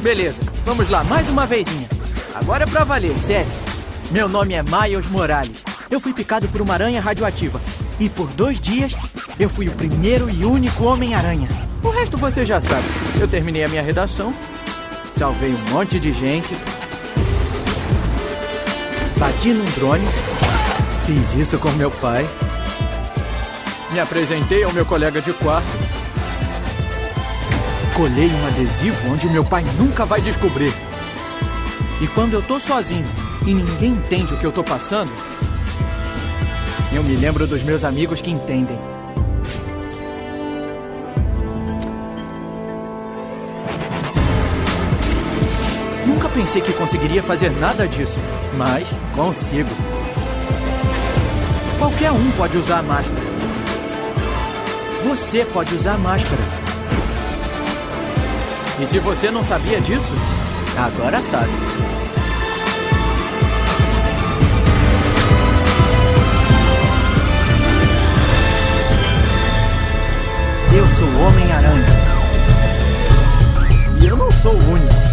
Beleza, vamos lá, mais uma vezinha. Agora é pra valer, sério. Meu nome é Miles Morales. Eu fui picado por uma aranha radioativa. E por dois dias, eu fui o primeiro e único Homem-Aranha. O resto você já sabe. Eu terminei a minha redação, salvei um monte de gente, bati num drone, fiz isso com meu pai, me apresentei ao meu colega de quarto, colei um adesivo onde meu pai nunca vai descobrir. E quando eu tô sozinho e ninguém entende o que eu tô passando, eu me lembro dos meus amigos que entendem. Nunca pensei que conseguiria fazer nada disso, mas consigo. Qualquer um pode usar a máscara. Você pode usar a máscara. E se você não sabia disso, agora sabe. Eu sou o Homem-Aranha. E eu não sou o único.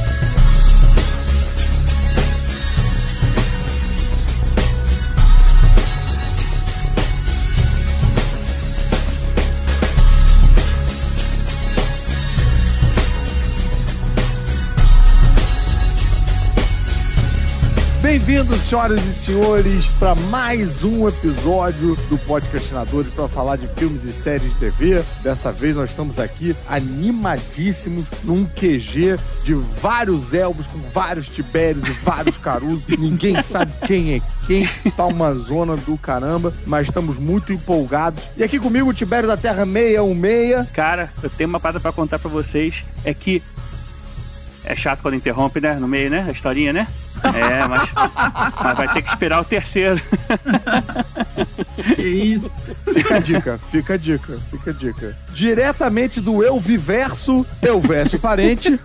Bem-vindos, senhoras e senhores, para mais um episódio do Podcastinadores para falar de filmes e séries de TV. Dessa vez nós estamos aqui animadíssimos num QG de vários elbos com vários tibérios e vários carusos. Ninguém sabe quem é quem. Tá uma zona do caramba, mas estamos muito empolgados. E aqui comigo o Tibério da Terra 616. Cara, eu tenho uma parada pra contar pra vocês. É que. É chato quando interrompe, né? No meio, né? A historinha, né? É, mas, mas vai ter que esperar o terceiro. Que isso? Fica a dica, fica a dica, fica a dica. Diretamente do Eu Viverso, Elvésio Parente.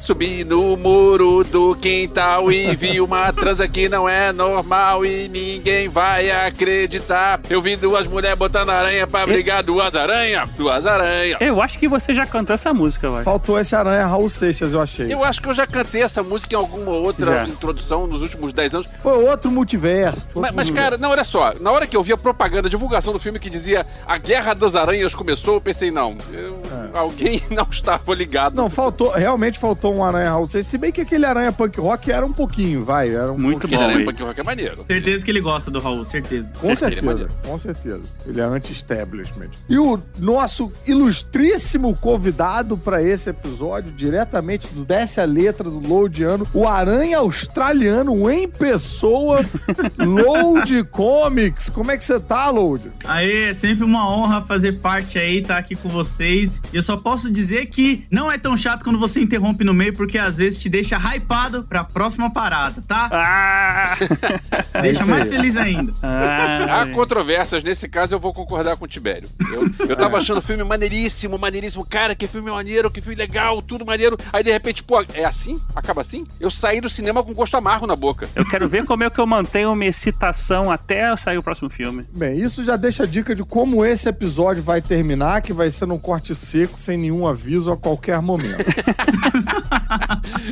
Subi no muro do quintal e vi uma transa que não é normal e ninguém vai acreditar. Eu vi duas mulheres botando aranha pra brigar, duas aranha, duas aranha. Eu acho que você já cantou essa música, vai. Faltou esse aranha Raul Seixas, eu achei. Eu acho que eu já cantei essa música em alguma outra. Introdução nos últimos 10 anos. Foi outro multiverso. foi Mas, mas, multiverso. cara, não, olha só. Na hora que eu vi a propaganda, a divulgação do filme que dizia A Guerra das Aranhas começou, eu pensei, não, eu- alguém não estava ligado. Não, faltou, realmente faltou um aranha Raul Seixas. Se bem que aquele aranha punk rock era um pouquinho, vai. Era um Muito Porque bom, Aranha? Punk Rock é maneiro. Certeza que ele gosta do Raul, certeza. Com Ele é certeza, maneiro. com certeza. Ele é anti-establishment. E o nosso ilustríssimo convidado para esse episódio, diretamente do Desce a Letra do Loadiano, o Aranha Australiano em pessoa, Load Comics. Como é que você tá, Load? Aê, é sempre uma honra fazer parte aí, estar aqui com vocês. E eu só posso dizer que não é tão chato quando você interrompe no meio, porque às vezes te deixa hypado pra próxima parada, tá? Ah! deixa isso mais feliz ainda. ah Há controvérsias, nesse caso eu vou concordar com o Tibério. Eu, eu tava achando o filme maneiríssimo, maneiríssimo. Cara, que filme maneiro, que filme legal, tudo maneiro. Aí de repente, pô, é assim? Acaba assim? Eu saí do cinema com gosto amargo na boca. eu quero ver como é que eu mantenho minha excitação até sair o próximo filme. Bem, isso já deixa a dica de como esse episódio vai terminar, que vai ser num corte seco, sem nenhum aviso a qualquer momento.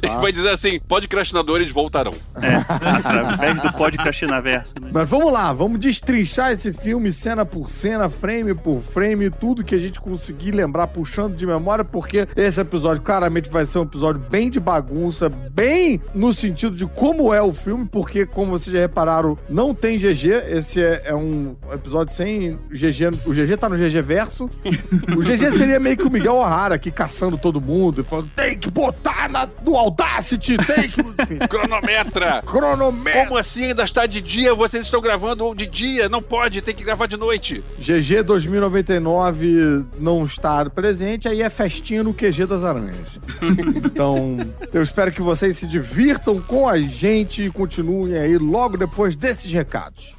Ele vai dizer assim: podcastinadores voltarão. Através do podcast na versa, né? Mas vamos lá, vamos destrinchar esse filme cena por cena, frame por frame, tudo que a gente conseguir lembrar puxando de memória, porque esse episódio claramente vai ser um episódio bem de bagunça, bem no sentido de como é o filme, porque, como vocês já repararam, não tem GG. Esse é, é um episódio sem GG. O GG tá no GG verso. O GG seria meio que o Miguel O'Hara aqui caçando todo mundo, e falando: tem que botar na, no Audacity, tem que. Enfim, Cronometra! cronometro. Como assim ainda está de dia? Vocês estão gravando de dia? Não pode, tem que gravar de noite. GG 2099 não está presente, aí é festinha no QG das Aranhas. então, eu espero que vocês se divirtam com a gente e continuem aí logo depois desses recados.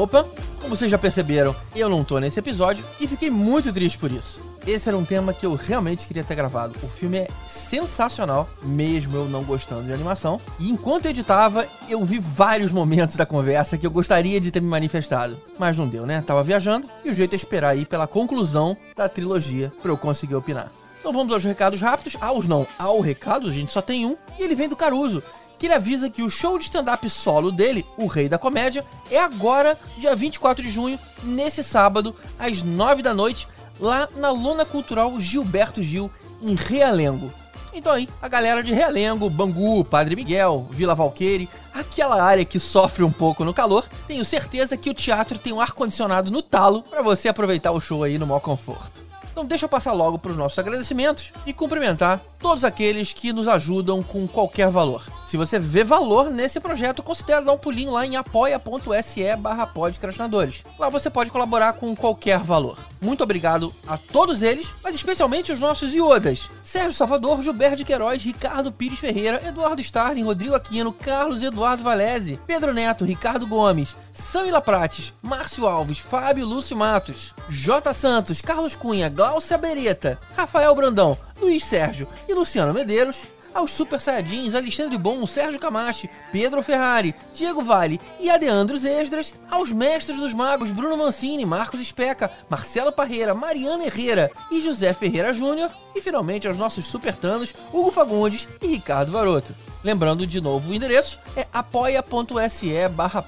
Opa, como vocês já perceberam, eu não tô nesse episódio e fiquei muito triste por isso. esse era um tema que eu realmente queria ter gravado. O filme é sensacional, mesmo eu não gostando de animação. E enquanto eu editava, eu vi vários momentos da conversa que eu gostaria de ter me manifestado. Mas não deu, né? Tava viajando e o jeito é esperar aí pela conclusão da trilogia para eu conseguir opinar. Então vamos aos recados rápidos. Aos não, ao recado, gente só tem um. E ele vem do Caruso, que ele avisa que o show de stand-up solo dele, O Rei da Comédia, é agora, dia 24 de junho, nesse sábado, às 9 da noite, lá na Lona Cultural Gilberto Gil, em Realengo. Então aí, a galera de Realengo, Bangu, Padre Miguel, Vila Valqueire, aquela área que sofre um pouco no calor, tenho certeza que o teatro tem um ar-condicionado no talo para você aproveitar o show aí no maior conforto. Então deixa eu passar logo para os nossos agradecimentos e cumprimentar todos aqueles que nos ajudam com qualquer valor. Se você vê valor nesse projeto, considere dar um pulinho lá em apoia.se barra podcastinadores. Lá você pode colaborar com qualquer valor. Muito obrigado a todos eles, mas especialmente os nossos iodas. Sérgio Salvador, Gilberto de Queiroz, Ricardo Pires Ferreira, Eduardo Starling, Rodrigo Aquino, Carlos Eduardo Valese, Pedro Neto, Ricardo Gomes, Samila Prates, Márcio Alves, Fábio Lúcio Matos, J. Santos, Carlos Cunha, Glaucia Beretta, Rafael Brandão, Luiz Sérgio e Luciano Medeiros, aos Super Saiyajins Alexandre Bom, Sérgio Camachi, Pedro Ferrari, Diego Vale e Adeandros Esdras, aos Mestres dos Magos Bruno Mancini, Marcos Especa, Marcelo Parreira, Mariana Herrera e José Ferreira Júnior, e finalmente aos nossos supertanos Hugo Fagundes e Ricardo Varoto. Lembrando de novo o endereço é apoia.se barra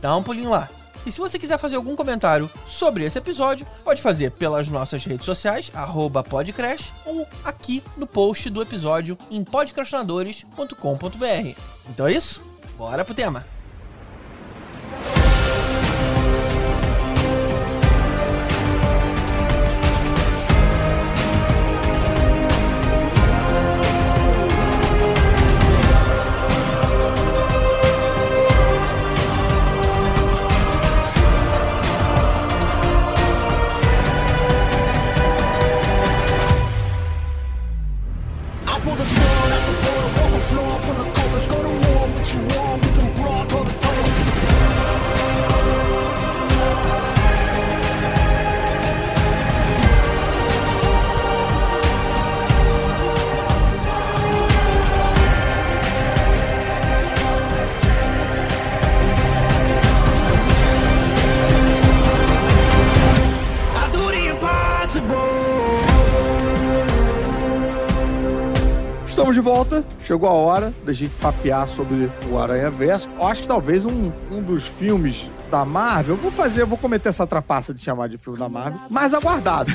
dá um pulinho lá. E se você quiser fazer algum comentário sobre esse episódio, pode fazer pelas nossas redes sociais, podcrash, ou aqui no post do episódio em podcastinadores.com.br. Então é isso? Bora pro tema! Volta. Chegou a hora da gente papear sobre o Aranha Verso. Acho que talvez um, um dos filmes da Marvel. eu Vou fazer, eu vou cometer essa trapaça de chamar de filme da Marvel, mais aguardado.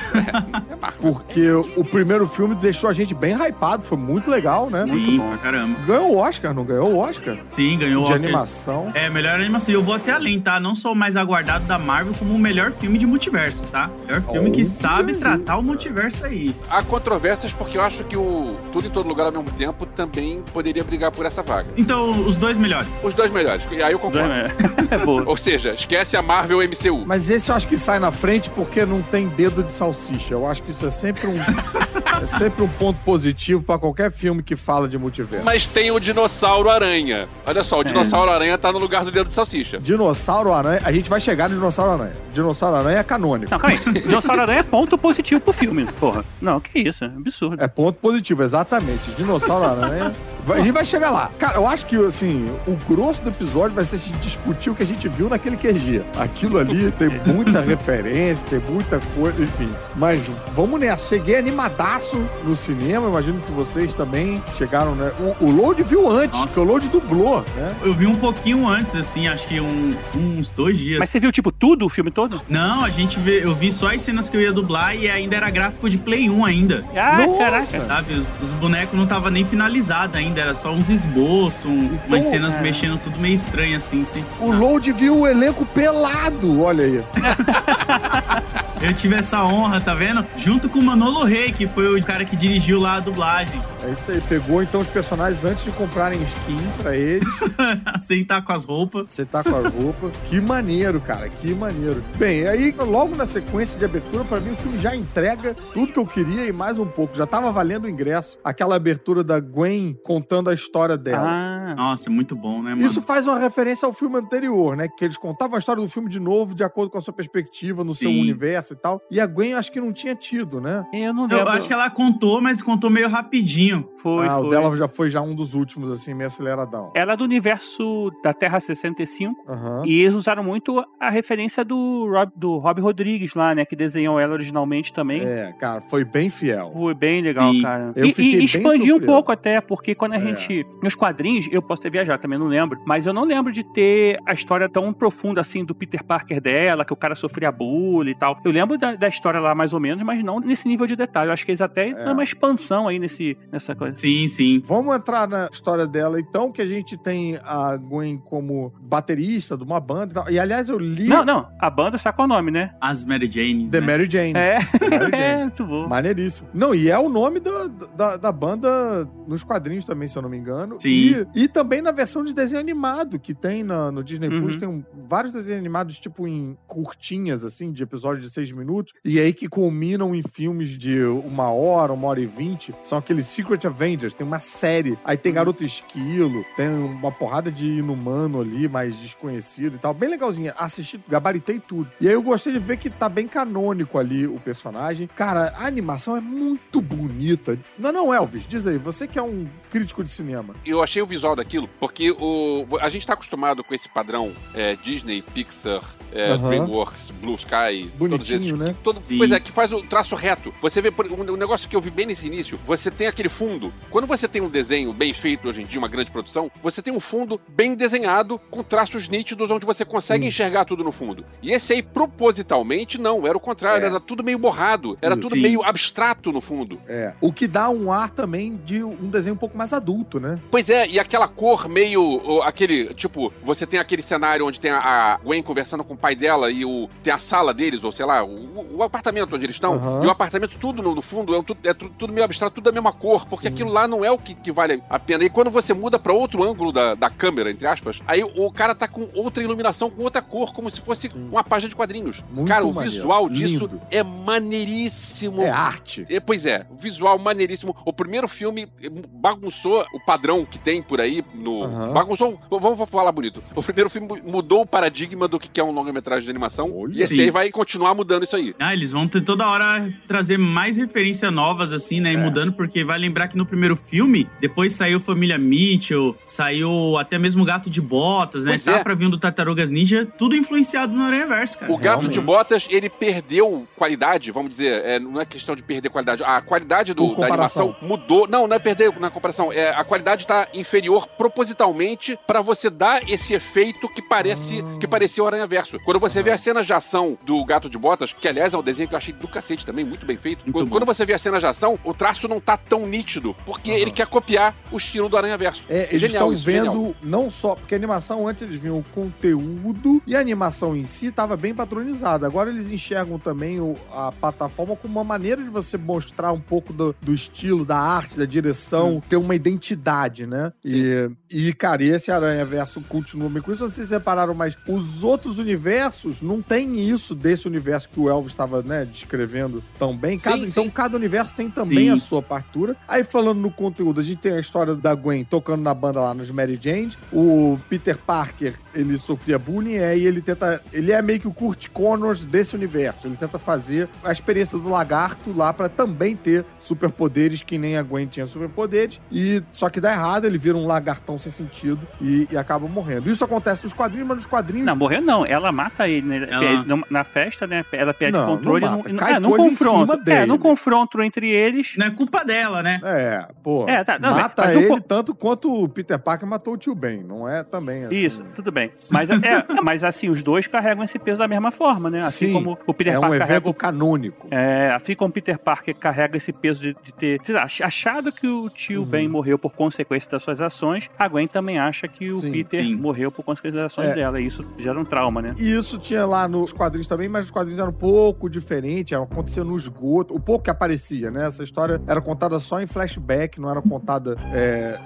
Porque o primeiro filme deixou a gente bem hypado, foi muito legal, né? Sim, pra caramba. Ganhou o Oscar, não ganhou o Oscar? Sim, ganhou o De Oscar. animação. É, melhor animação. E eu vou até além, tá? Não só o mais aguardado da Marvel, como o melhor filme de multiverso, tá? Melhor filme que Oh, sabe que tratar o multiverso aí. Há controvérsias porque eu acho que o Tudo em Todo Lugar ao mesmo tempo também poderia brigar por essa vaga. Então, os dois melhores. Os dois melhores. E aí eu concordo. É boa. Ou seja, esquece a Marvel MCU. Mas esse eu acho que sai na frente porque não tem dedo de salsicha. Eu acho que isso é sempre um, é sempre um ponto positivo pra qualquer filme que fala de multiverso. Mas tem o Dinossauro Aranha. Olha só, o Dinossauro Aranha tá no lugar do dedo de salsicha. Dinossauro Aranha, a gente vai chegar no Dinossauro Aranha. Dinossauro Aranha é canônico. Não, calma aí. Dinossauro Aranha é ponto positivo pro filme, porra. Não, que isso, é absurdo. É ponto positivo, exatamente. Dinossauro Aranha. A gente vai chegar lá. Cara, eu acho que, assim, o grosso do episódio vai ser a gente discutir o que a gente viu naquele QG. Aquilo ali tem muita referência, tem muita coisa, enfim. Mas vamos nessa. Cheguei animadaço no cinema, imagino que vocês também chegaram, né? O, o Load viu antes, Nossa. que o Load dublou, né? Eu vi um pouquinho antes, assim, acho que um- uns dois dias. Mas você viu, tipo, tudo, o filme todo? Não, a gente vê, eu vi só as cenas que eu ia dublar e ainda era gráfico de Play 1 ainda. Ah, Nossa! caraca. Sabe, os, os bonecos não tava nem finalizado ainda, era só uns esboços, um- umas cenas é. mexendo tudo meio estranho assim, sem. O Load viu o elenco pelado, olha aí. Eu tive essa honra, tá vendo? Junto com o Manolo Rey, que foi o cara que dirigiu lá a dublagem. É isso aí, pegou então os personagens antes de comprarem skin pra eles. Sem estar com as roupas. Você tá com a roupa. Que maneiro, cara, que maneiro. Bem, aí logo na sequência de abertura, pra mim o filme já entrega tudo que eu queria e mais um pouco. Já tava valendo o ingresso. Aquela abertura da Gwen contando a história dela. Ah, Ah. Nossa, muito bom, né, mano? Isso faz uma referência ao filme anterior, né? Que eles contavam a história do filme de novo, de acordo com a sua perspectiva, no seu Sim. universo e tal. E a Gwen, acho que não tinha tido, né? Eu não lembro. Eu acho que ela contou, mas contou meio rapidinho. foi, ah, o foi. dela já foi já um dos últimos, assim, meio aceleradão. Ela é do universo da Terra 65. Aham. E eles usaram muito a referência do Rob, do Rob Rodrigues lá, né? Que desenhou ela originalmente também. É, cara, foi bem fiel. Foi bem legal, Sim. cara. Eu e, e expandiu um pouco até, porque quando a É. gente. Nos quadrinhos, eu posso ter viajado também, não lembro. Mas eu não lembro de ter a história tão profunda assim do Peter Parker dela, que o cara sofria bullying e tal. Eu lembro da, da história lá mais ou menos, mas não nesse nível de detalhe. Eu acho que eles até É. dão uma expansão aí nesse, nessa coisa. Sim, sim. Vamos entrar na história dela, então, que a gente tem a Gwen como baterista de uma banda e tal. E, aliás, eu li Não, não. A banda sabe qual é o nome, né? As Mary Janes, The né? Mary Jane. É. Mary É, muito bom. Maneiríssimo. Não, e é o nome da, da, da banda nos quadrinhos também, se eu não me engano. Sim. E, e também na versão de desenho animado que tem na- no Disney Plus. Uhum. Tem um- vários desenhos animados, tipo, em curtinhas, assim, de episódios de seis minutos. E aí que culminam em filmes de uma hora, uma hora e vinte. São aqueles Secret Avengers. Tem uma série. Aí tem Garota Esquilo. Tem uma porrada de inumano ali, mais desconhecido e tal. Bem legalzinha. Assisti, gabaritei tudo. E aí eu gostei de ver que tá bem canônico ali o personagem. Cara, a animação é muito bonita. Não, não, Elvis, diz aí. Você que é um crítico de cinema. Eu achei o visual daquilo, porque o, a gente tá acostumado com esse padrão é, Disney, Pixar, é, Aham. DreamWorks, Blue Sky, todos Bonitinho, esses. né? Todo, Sim. pois é, que faz o traço reto. Você vê, por- um, um negócio que eu vi bem nesse início, você tem aquele fundo. Quando você tem um desenho bem feito hoje em dia, uma grande produção, você tem um fundo bem desenhado, com traços nítidos, onde você consegue Sim. enxergar tudo no fundo. E esse aí, propositalmente, não. Era o contrário, É. era tudo meio borrado, era Sim. tudo meio abstrato no fundo. É. O que dá um ar também de um desenho um pouco mais adulto, né? Pois é, e aquela cor meio. aquele. Tipo, você tem aquele cenário onde tem a, a Gwen conversando com o pai dela e o, tem a sala deles, ou sei lá, o, o apartamento onde eles estão. Aham. E o apartamento, tudo no, no fundo, é, tudo, é tudo, tudo meio abstrato, tudo da mesma cor, porque Sim. aquilo lá não é o que, que vale a pena. E quando você muda pra outro ângulo da, da câmera, entre aspas, aí o cara tá com outra iluminação, com outra cor, como se fosse Sim. uma página de quadrinhos. Muito cara, o maneiro. visual disso Lindo. é maneiríssimo. É arte. É, Pois é, visual maneiríssimo. O primeiro filme bagunçou o padrão que tem por aí no. Aham. Bagunçou. Vamos falar bonito. O primeiro filme mudou o paradigma do que é um longa-metragem de animação. Olha. e esse Sim. aí vai continuar mudando isso aí. Ah, eles vão ter toda hora trazer mais referências novas, assim, né? E É. mudando, porque vai lembrar que no primeiro filme, depois saiu Família Mitchell, saiu até mesmo Gato de Botas, né? Pois tá é. pra vir do Tartarugas Ninja, tudo influenciado no Aranha Verso, cara. O Gato realmente. de Botas, ele perdeu qualidade, vamos dizer, é, não é questão de perder qualidade. A qualidade do- da comparação. animação mudou. Não, não é perder na comparação. É, a qualidade tá inferior propositalmente pra você dar esse efeito que parece que parecia o Aranha Verso. Quando você vê as cenas de ação do Gato de Botas, que aliás é um desenho que eu achei do cacete também, muito bem feito. Muito quando, quando você vê a cena de ação, o traço não tá tão nítido, porque ele quer copiar o estilo do Aranha Verso. É, eles Genial estão isso, vendo genial. não só porque a animação antes eles viam o conteúdo e a animação em si estava bem padronizada. Agora eles enxergam também o- a plataforma como uma maneira de você mostrar um pouco do, do estilo, da arte, da direção, ter uma identidade, né? E, e, cara, esse Aranha Verso continua bem com isso. Não sei se vocês repararam, mas os outros universos não tem isso desse universo que o Elvis estava, né, descrevendo tão bem. Cada- Sim, então sim. cada universo tem também Sim. a sua partitura. Aí falando no conteúdo, a gente tem a história da Gwen tocando na banda lá nos Mary Jane. O Peter Parker, ele sofria bullying, e aí ele tenta. Ele é meio que o Kurt Connors desse universo. Ele tenta fazer a experiência do lagarto lá pra também ter superpoderes, que nem a Gwen tinha superpoderes. E só que dá errado, ele vira um lagartão sem sentido e, e acaba morrendo. Isso acontece nos quadrinhos, mas nos quadrinhos. Não, morreu não. Ela mata ele, né? Ela- É, não- Na festa, né? Ela perde Não, o controle. não mata. não, Cai é, não coisa em confronto. cima É, dele. não confronto entre eles. Não é culpa dela, né? É, pô. É, tá, não, mata mas o ele tanto quanto o Peter Parker matou o tio Ben. Não é também assim. Isso, tudo bem. Mas, é, mas assim, os dois carregam esse peso da mesma forma, né? Assim Sim, como o Peter É um Parker carrega evento canônico. É, assim como Peter Parker carrega esse peso de, de ter sei lá, ach- achado que o tio Uhum. Ben morreu por consequência das suas ações, a Gwen também acha que o Sim, Peter sim. morreu por consequência das ações É. dela. E isso gera um trauma, né? E isso tinha lá nos quadrinhos também, mas os quadrinhos eram um pouco diferentes, era- acontecia no esgoto, o pouco que aparecia, né? Essa história era contada só em flashback, não era contada. É...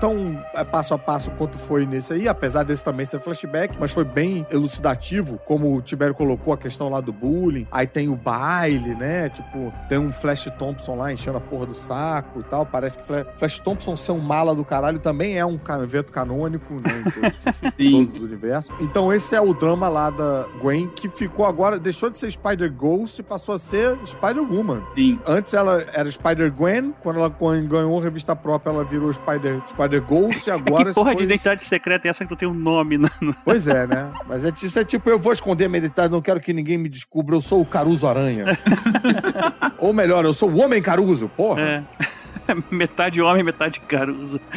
tão é, passo a passo quanto foi nesse aí, apesar desse também ser flashback, mas foi bem elucidativo, como o Tibério colocou a questão lá do bullying. Aí tem o baile, né? Tipo, tem um Flash Thompson lá enchendo a porra do saco e tal. Parece que Fla- Flash Thompson ser um mala do caralho também é um evento canônico, né? Em todos, todos os universos. Então esse é o drama lá da Gwen, que ficou agora, deixou de ser Spider-Ghost e passou a ser Spider-Woman. Sim. Antes ela era Spider-Gwen, quando ela gan- ganhou revista própria, ela virou Spider- Spider-Ghost, e agora... que porra isso de foi- identidade secreta é essa que tu tem um nome? No... no- Pois é, né? Mas é, isso é tipo, eu vou esconder minha identidade, não quero que ninguém me descubra, eu sou o Caruso Aranha. Ou melhor, eu sou o Homem Caruso, porra. É. metade homem, metade caruso.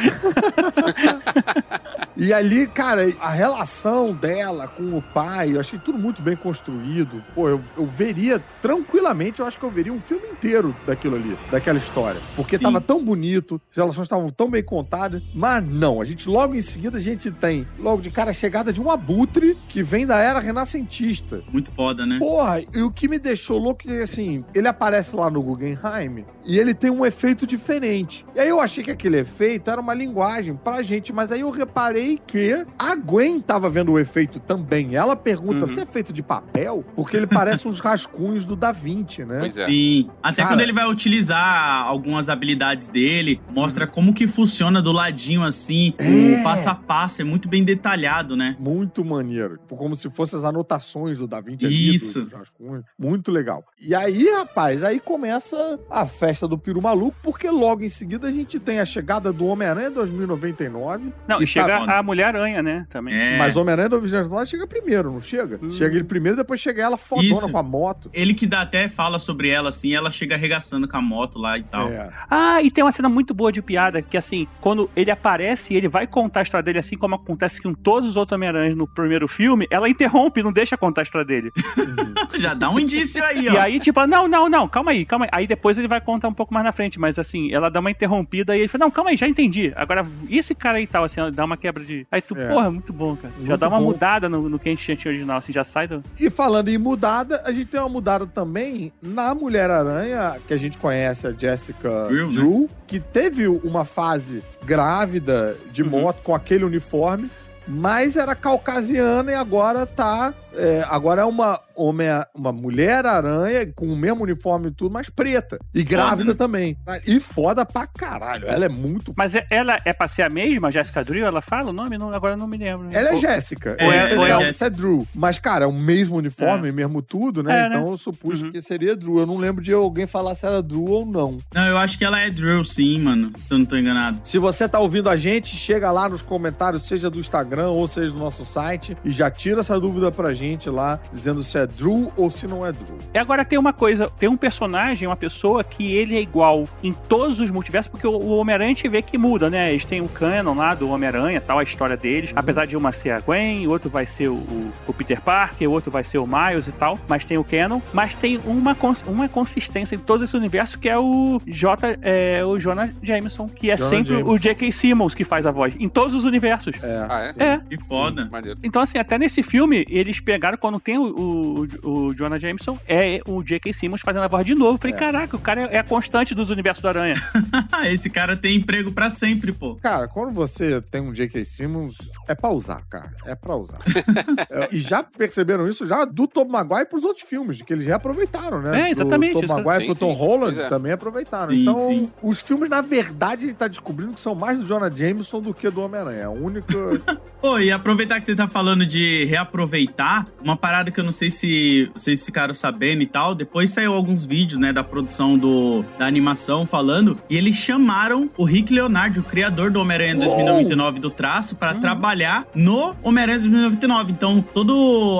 E ali, cara, a relação dela com o pai, eu achei tudo muito bem construído. Pô, eu, eu veria tranquilamente, eu acho que eu veria um filme inteiro daquilo ali, daquela história. Porque tava tão bonito, as relações estavam tão bem contadas, mas não. A gente, logo em seguida, a gente tem, logo de cara, a chegada de um abutre que vem da era renascentista. Muito foda, né? Porra, e o que me deixou louco é assim, ele aparece lá no Guggenheim e ele tem um efeito diferente. E aí eu achei que aquele efeito era uma linguagem pra gente, mas aí eu reparei que a Gwen tava vendo o efeito também. Ela pergunta, Uhum. você é feito de papel? Porque ele parece uns rascunhos do Da Vinci, né? Pois é. Sim. Até Cara- quando ele vai utilizar algumas habilidades dele, mostra como que funciona do ladinho assim, É. o passo a passo, é muito bem detalhado, né? Muito maneiro. Como se fossem as anotações do Da Vinci ali, Isso. dos rascunhos. Muito legal. E aí, rapaz, aí começa a festa do Piru Maluco, porque logo em seguida a gente tem a chegada do Homem-Aranha 2099. Não, e chega tá- a Mulher-Aranha, né? Também. É. Mas Homem-Aranha 2099 chega primeiro, não chega? Hum. Chega ele primeiro, depois chega ela fodona Isso. com a moto. Ele que dá até fala sobre ela assim, ela chega arregaçando com a moto lá e tal. É. Ah, e tem uma cena muito boa de piada, que assim, quando ele aparece e ele vai contar a história dele, assim como acontece com todos os outros Homem-Aranhas no primeiro filme, ela interrompe, não deixa contar a história dele. Já dá um indício aí, E ó. aí, tipo, não, não, não, calma aí, calma aí. Aí depois ele vai contar um pouco mais na frente, mas assim, ela dá uma interrompida e ele fala, não, calma aí, já entendi. Agora, e esse cara aí e tal, assim, ela dá uma quebra de. Aí tu, É. porra, muito bom, cara. já Muito dá uma bom. mudada no, no que a gente tinha original, assim, já sai do. E falando em mudada, a gente tem uma mudada também na Mulher-Aranha, que a gente conhece, a Jessica Drew, Drew, né? que teve uma fase grávida de Uhum. moto com aquele uniforme, mas era caucasiana e agora tá. É, agora é uma, homem, uma mulher-aranha com o mesmo uniforme e tudo, mas preta. E grávida né? também. E foda pra caralho. Ela é muito Mas é- ela é pra ser a mesma, Jessica Drew? Ela fala o nome? Não, agora eu não me lembro. Ela é Ou- Jéssica. É, Eu não sei ou se é é, Jéssica. se é Drew. Mas, cara, é o mesmo uniforme, mesmo tudo, né? É, né? então eu supus Uhum. que seria Drew. Eu não lembro de alguém falar se era Drew ou não. Não, eu acho que ela é Drill, sim, mano. Se eu não tô enganado. Se você tá ouvindo a gente, chega lá nos comentários, seja do Instagram ou seja do nosso site, e já tira essa dúvida pra gente lá, dizendo se é Drew ou se não é Drew. E agora tem uma coisa, tem um personagem, uma pessoa que ele é igual em todos os multiversos, porque o, Homem-Aranha a gente vê que muda, né? Eles têm o canon lá do Homem-Aranha, tal, a história deles. Apesar de uma ser a Gwen, o outro vai ser o, o- Peter Parker, o outro vai ser o Miles e tal, mas tem o canon. Mas tem uma, cons- uma consistência em todo esse universo que é o J, é, o Jonah Jameson, que é Jonah sempre Jameson. o J.K. Simmons que faz a voz, em todos os universos. É. Ah, é? sim. É. Que foda. Maneiro. Então, assim, até nesse filme, eles pegaram, quando tem o, o, o Jonah Jameson, é o J.K. Simmons fazendo a voz de novo. Eu Falei, É. caraca, o cara é, é a constante dos universos do Aranha. Esse cara tem emprego pra sempre, pô. Cara, quando você tem um J.K. Simmons, é pra usar, cara. É pra usar. É, e já perceberam isso já do Tom Maguire pros outros filmes, que eles reaproveitaram, né? É, exatamente, Do Tom. Maguire Sim, pro Tom sim. Holland é. também aproveitaram. Sim, então, sim. os filmes, na verdade, ele tá descobrindo que são mais do Jonah Jameson do que do Homem-Aranha. É a única... Pô, e aproveitar que você tá falando de reaproveitar, uma parada que eu não sei se vocês ficaram sabendo e tal, depois saiu alguns vídeos, né, da produção do, da animação falando, e eles chamaram o Rick Leonardo, o criador do Homem-Aranha 2099 do traço, para Hum. trabalhar no Homem-Aranha 2099. Então, toda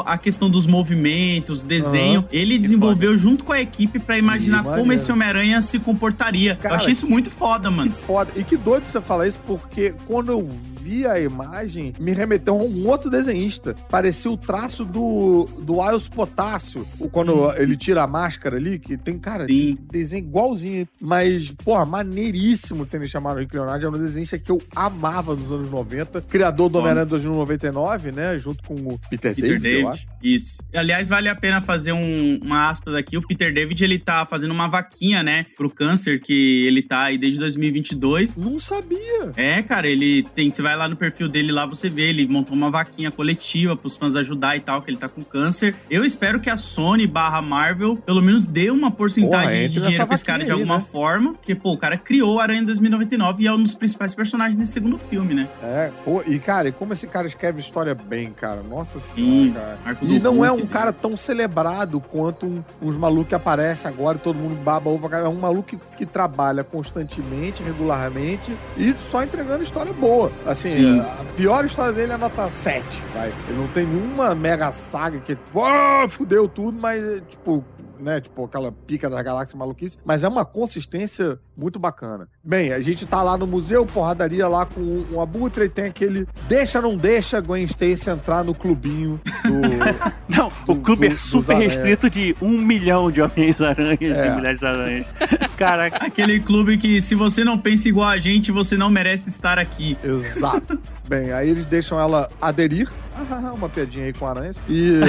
a questão dos movimentos, desenho, ele desenvolveu junto com a equipe para imaginar Que como maneiro. esse Homem-Aranha se comportaria. Cara, eu achei isso muito foda, Que mano. foda. E que doido você falar isso, porque quando eu vi a imagem, me remeteu a um outro desenhista. Parecia o traço do, do Ios Potássio, quando ele tira a máscara ali, que tem, cara, tem desenho igualzinho. Mas, porra, maneiríssimo terem chamado o Rick Leonardo. É um desenhista que eu amava nos anos 90. Criador do. Homem-Aranha 2099, né? Junto com o Peter, Peter David, eu David. acho. Isso. Aliás, vale a pena fazer um, uma aspas aqui. O Peter David, ele tá fazendo uma vaquinha, né, pro câncer que ele tá aí desde 2022. Não sabia. É, cara, ele tem. Você vai lá no perfil dele lá, você vê, ele montou uma vaquinha coletiva pros fãs ajudar e tal, que ele tá com câncer. Eu espero que a Sony barra Marvel pelo menos dê uma porcentagem Porra, de dinheiro pra esse cara de aí, alguma né? forma. Porque, pô, o cara criou o Aranha em 2099 e é um dos principais personagens desse segundo filme, né? É, pô, e cara, e como esse cara escreve história bem, cara. Nossa Sim, senhora, cara. E não é Hulk, um cara tão celebrado quanto um- uns malucos que aparecem agora e todo mundo baba ovo pra cara. É um maluco que, que trabalha constantemente, regularmente e só entregando história boa. Assim, Sim. a pior história dele é a nota 7, vai. Ele não tem nenhuma mega saga que, "Ah, fudeu tudo, mas, tipo, né, tipo aquela pica da galáxia maluquice, mas é uma consistência muito bacana. Bem, a gente tá lá no museu, porradaria lá com um abutre e tem aquele deixa não deixa Gwen Stacy entrar no clubinho do... Não, o Do- clube do- é super restrito de um milhão de Homens-Aranhas É. e Mulheres-Aranhas. Caraca. Aquele clube que, se você não pensa igual a gente, você não merece estar aqui. Exato. Bem, aí eles deixam ela aderir. Uma piadinha aí com aranhas. E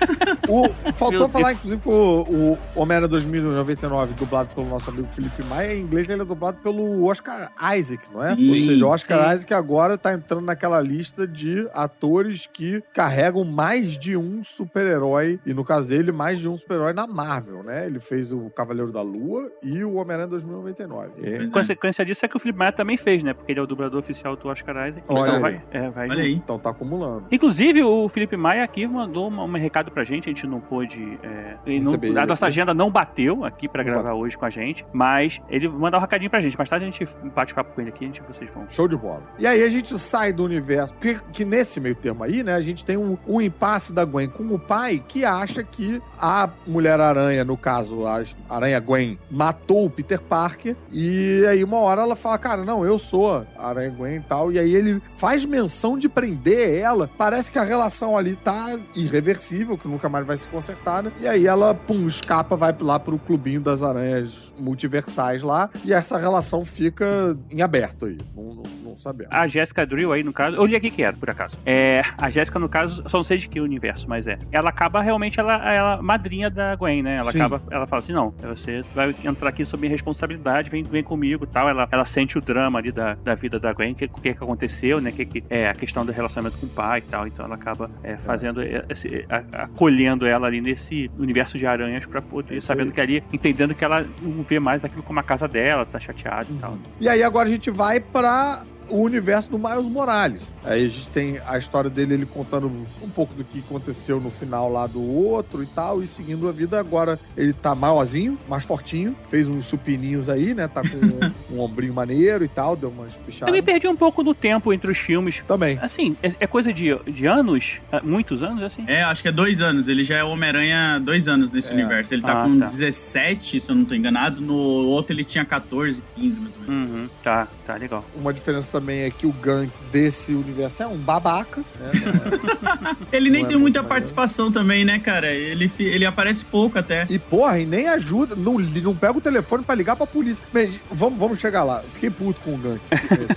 o, faltou Meu falar, inclusive, que o, o Homem-Aranha 2099, dublado pelo nosso amigo Felipe Maia, em inglês ele é dublado pelo Oscar Isaac, não é? Ou Sim, seja, o Oscar sim. Isaac agora tá entrando naquela lista de atores que carregam mais de um super-herói, e no caso dele, mais de um super-herói na Marvel, né? Ele fez o Cavaleiro da Lua e o Homem-Aranha 2099. É. Consequência disso é que o Felipe Maia também fez, né? Porque ele é o dublador oficial do Oscar Isaac. Olha então aí. vai, é, vai Olha aí. Então tá acumulando. Inclusive, o Felipe Maia aqui mandou uma- um recado pra gente, a gente não pôde. é, não- a nossa agenda não bateu aqui pra Não gravar hoje com a gente, mas ele mandou um recadinho pra gente. Mais tarde a gente bate papo com ele aqui, a gente, vocês vão. Show de bola. E aí a gente sai do universo. Porque que nesse meio termo aí, né, a gente tem um, um impasse da Gwen com o pai que acha que a Mulher-Aranha, no caso, a Aranha-Gwen, matou o Peter Parker. E aí uma hora ela fala, cara, não, eu sou a Aranha-Gwen e tal. E aí ele faz menção de prender ela. Parece que a relação ali tá irreversível, que nunca mais vai se consertar, né? E aí ela, pum, escapa, vai lá pro clubinho das aranhas multiversais lá. E essa relação fica em aberto aí. Não, não, não sabemos. A Jéssica Drill aí, no caso, eu li aqui que era, por acaso. É, a Jéssica, no caso, só não sei de que universo, mas é. Ela acaba realmente, ela, ela madrinha da Gwen, né? Ela Sim. acaba, ela fala assim, não, você vai entrar aqui sob minha responsabilidade, vem, vem comigo e tal. Ela, ela sente o drama ali da, da vida da Gwen, o que, que, que aconteceu, né? Que, que, é a questão do relacionamento com o pai e tal. Então ela acaba é, fazendo, esse, a- acolhendo ela ali nesse universo de aranhas pra poder, É sabendo aí. que ali, entendendo que ela não vê mais aquilo como a casa dela, tá chateada e tal. E aí agora a gente vai pra o universo do Miles Morales. Aí a gente tem a história dele, ele contando um pouco do que aconteceu no final lá do outro e tal, e seguindo a vida. Agora ele tá maiorzinho, mais fortinho, fez uns supininhos aí, né? Tá com um, um ombrinho maneiro e tal, deu umas Eu pichadas. me perdi um pouco do tempo entre os filmes. Também. Assim, é, é coisa de, de anos, é, muitos anos, assim. É, acho que é dois anos. Ele já é Homem-Aranha há dois anos nesse É. universo. Ele tá Ah, com tá. 17, se eu não tô enganado. No outro ele tinha 14, 15, mais ou menos. Uhum, tá, tá legal. Uma diferença também é que o gank desse universo é um babaca, né? Ele nem é tem muita participação também, né, cara? Ele, ele aparece pouco até. E, porra, e nem ajuda, não, não pega o telefone pra ligar pra polícia. Mas vamos, vamos chegar lá. Fiquei puto com o gank.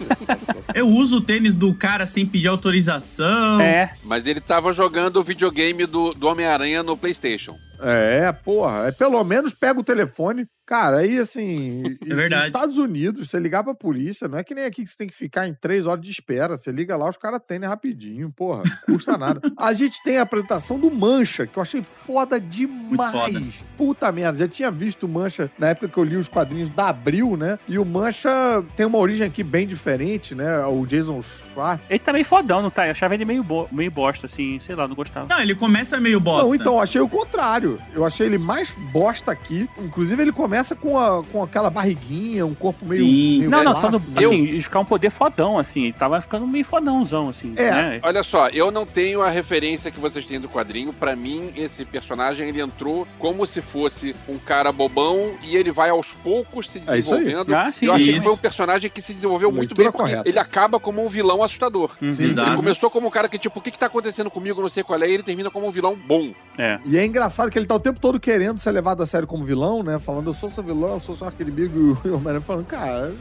Eu uso o tênis do cara sem pedir autorização. É, Mas ele tava jogando o videogame do, do Homem-Aranha no PlayStation. É, porra. É, pelo menos pega o telefone. Cara, aí assim. É verdade. Nos Estados Unidos, você ligar pra polícia, não é que nem aqui que você tem que ficar em três horas de espera. Você liga lá, os caras atendem rapidinho, porra. Custa nada. A gente tem a apresentação do Mancha, que eu achei foda demais. foda. Puta merda, já tinha visto o Mancha na época que eu li os quadrinhos da Abril, né? E o Mancha tem uma origem aqui bem diferente, né? O Jason Schwartz. ele tá meio fodão, não tá? Eu achava ele meio, bo- meio bosta, assim, sei lá, não gostava. Não, ele começa meio bosta. Não, então, eu achei o contrário. Eu achei ele mais bosta aqui. Inclusive, ele começa com, a, com aquela barriguinha, um corpo meio. Sim. meio Não, não, só no. Eu- assim, ficar um poder fodão, assim, ele tava ficando meio fodãozão, assim, É. né? Olha só, eu não tenho a referência que vocês têm do quadrinho. Pra mim, esse personagem ele entrou como se fosse um cara bobão e ele vai aos poucos se É isso aí. desenvolvendo. Ah, sim. eu achei que Isso. foi um personagem que se desenvolveu muito Leitura bem, correta. ele acaba como um vilão assustador. Sim. Exato. Ele começou como um cara que, tipo, o que que tá acontecendo comigo, não sei qual é, e ele termina como um vilão bom. É. E é engraçado que ele tá o tempo todo querendo ser levado a sério como vilão, né? Falando, eu sou seu vilão, eu sou seu arquinimigo. E o Homem-Aranha falando, cara,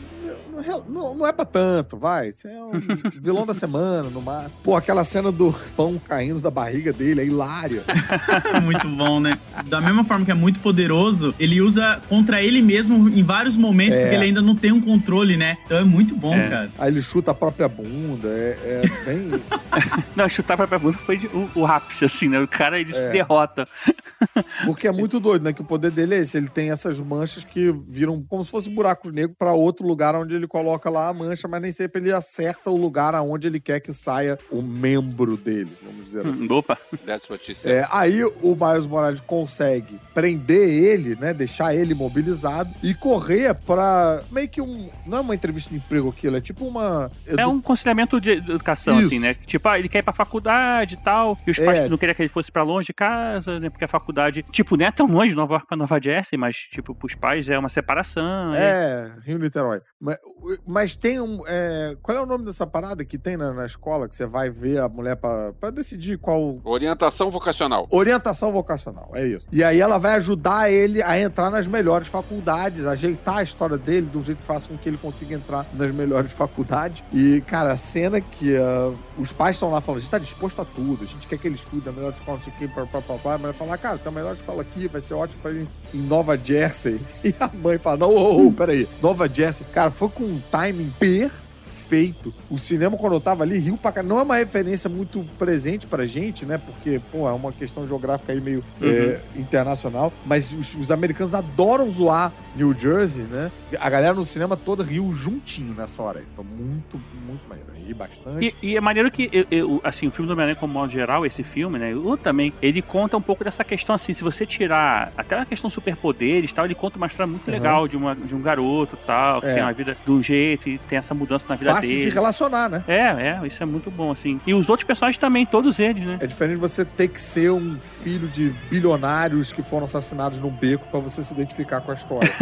não, não, não é pra tanto, vai. Você é um vilão da semana, no máximo. Pô, aquela cena do pão caindo da barriga dele é hilária. muito bom, né? Da mesma forma que é muito poderoso, ele usa contra ele mesmo em vários momentos, É. porque ele ainda não tem um controle, né? Então é muito bom, É. cara. Aí ele chuta a própria bunda, é, é bem... Não, chutar pra bunda foi de- o, o ápice, assim, né? O cara, ele É. se derrota. Porque é muito doido, né? Que o poder dele é esse. Ele tem essas manchas que viram como se fosse buracos negros pra outro lugar onde ele coloca lá a mancha, mas nem sempre ele acerta o lugar aonde ele quer que saia o membro dele, vamos dizer assim. Opa. That's what she said. É, aí o Miles Morales consegue prender ele, né? Deixar ele imobilizado e correr pra meio que um. Não é uma entrevista de emprego aquilo, é tipo uma. É um conciliamento de educação, Isso. assim, né? Tipo, ah, ele quer ir pra faculdade e tal, e os É. pais não queriam que ele fosse pra longe de casa, né? Porque a faculdade, tipo, não é tão longe Nova York pra Nova Jersey, mas, tipo, pros pais é uma separação. né? É, Rio Niterói. Mas, tem um. é, qual é o nome dessa parada que tem na, na escola que você vai ver a mulher pra, pra decidir qual. Orientação vocacional. Orientação vocacional, é isso. E aí ela vai ajudar ele a entrar nas melhores faculdades, ajeitar a história dele de um jeito que faça com que ele consiga entrar nas melhores faculdades. E, cara, a cena que ah, os pais estão lá falando, a gente tá disposto a tudo, a gente quer que eles cuidem da melhor escola, não sei o que, pá, pá, pá, pá. Mas vai falar, cara, tem a melhor escola aqui, vai ser ótimo pra ele em Nova Jersey. E a mãe fala, não, ô, ô, peraí, Nova Jersey. Cara, foi com um timing perfeito. O cinema, quando eu tava ali, riu pra cá. Não é uma referência muito presente pra gente, né? Porque, pô, é uma questão geográfica aí meio é, internacional. Mas os, os americanos adoram zoar New Jersey, né? A galera no cinema toda riu juntinho nessa hora. Foi muito, muito maneiro. Ri bastante. E, e é maneiro que, eu- eu- assim, o filme do Homem-Aranha, como modo geral, esse filme, né, o também, ele conta um pouco dessa questão, assim, se você tirar até a questão superpoderes e tal, ele conta uma história muito Uhum. legal de, uma, de um garoto e tal, que É. tem uma vida de um jeito e tem essa mudança na vida Fácil de se dele. relacionar, né? É, é, isso é muito bom, assim. E os outros personagens também, todos eles, né? É diferente você ter que ser um filho de bilionários que foram assassinados num beco pra você se identificar com a história.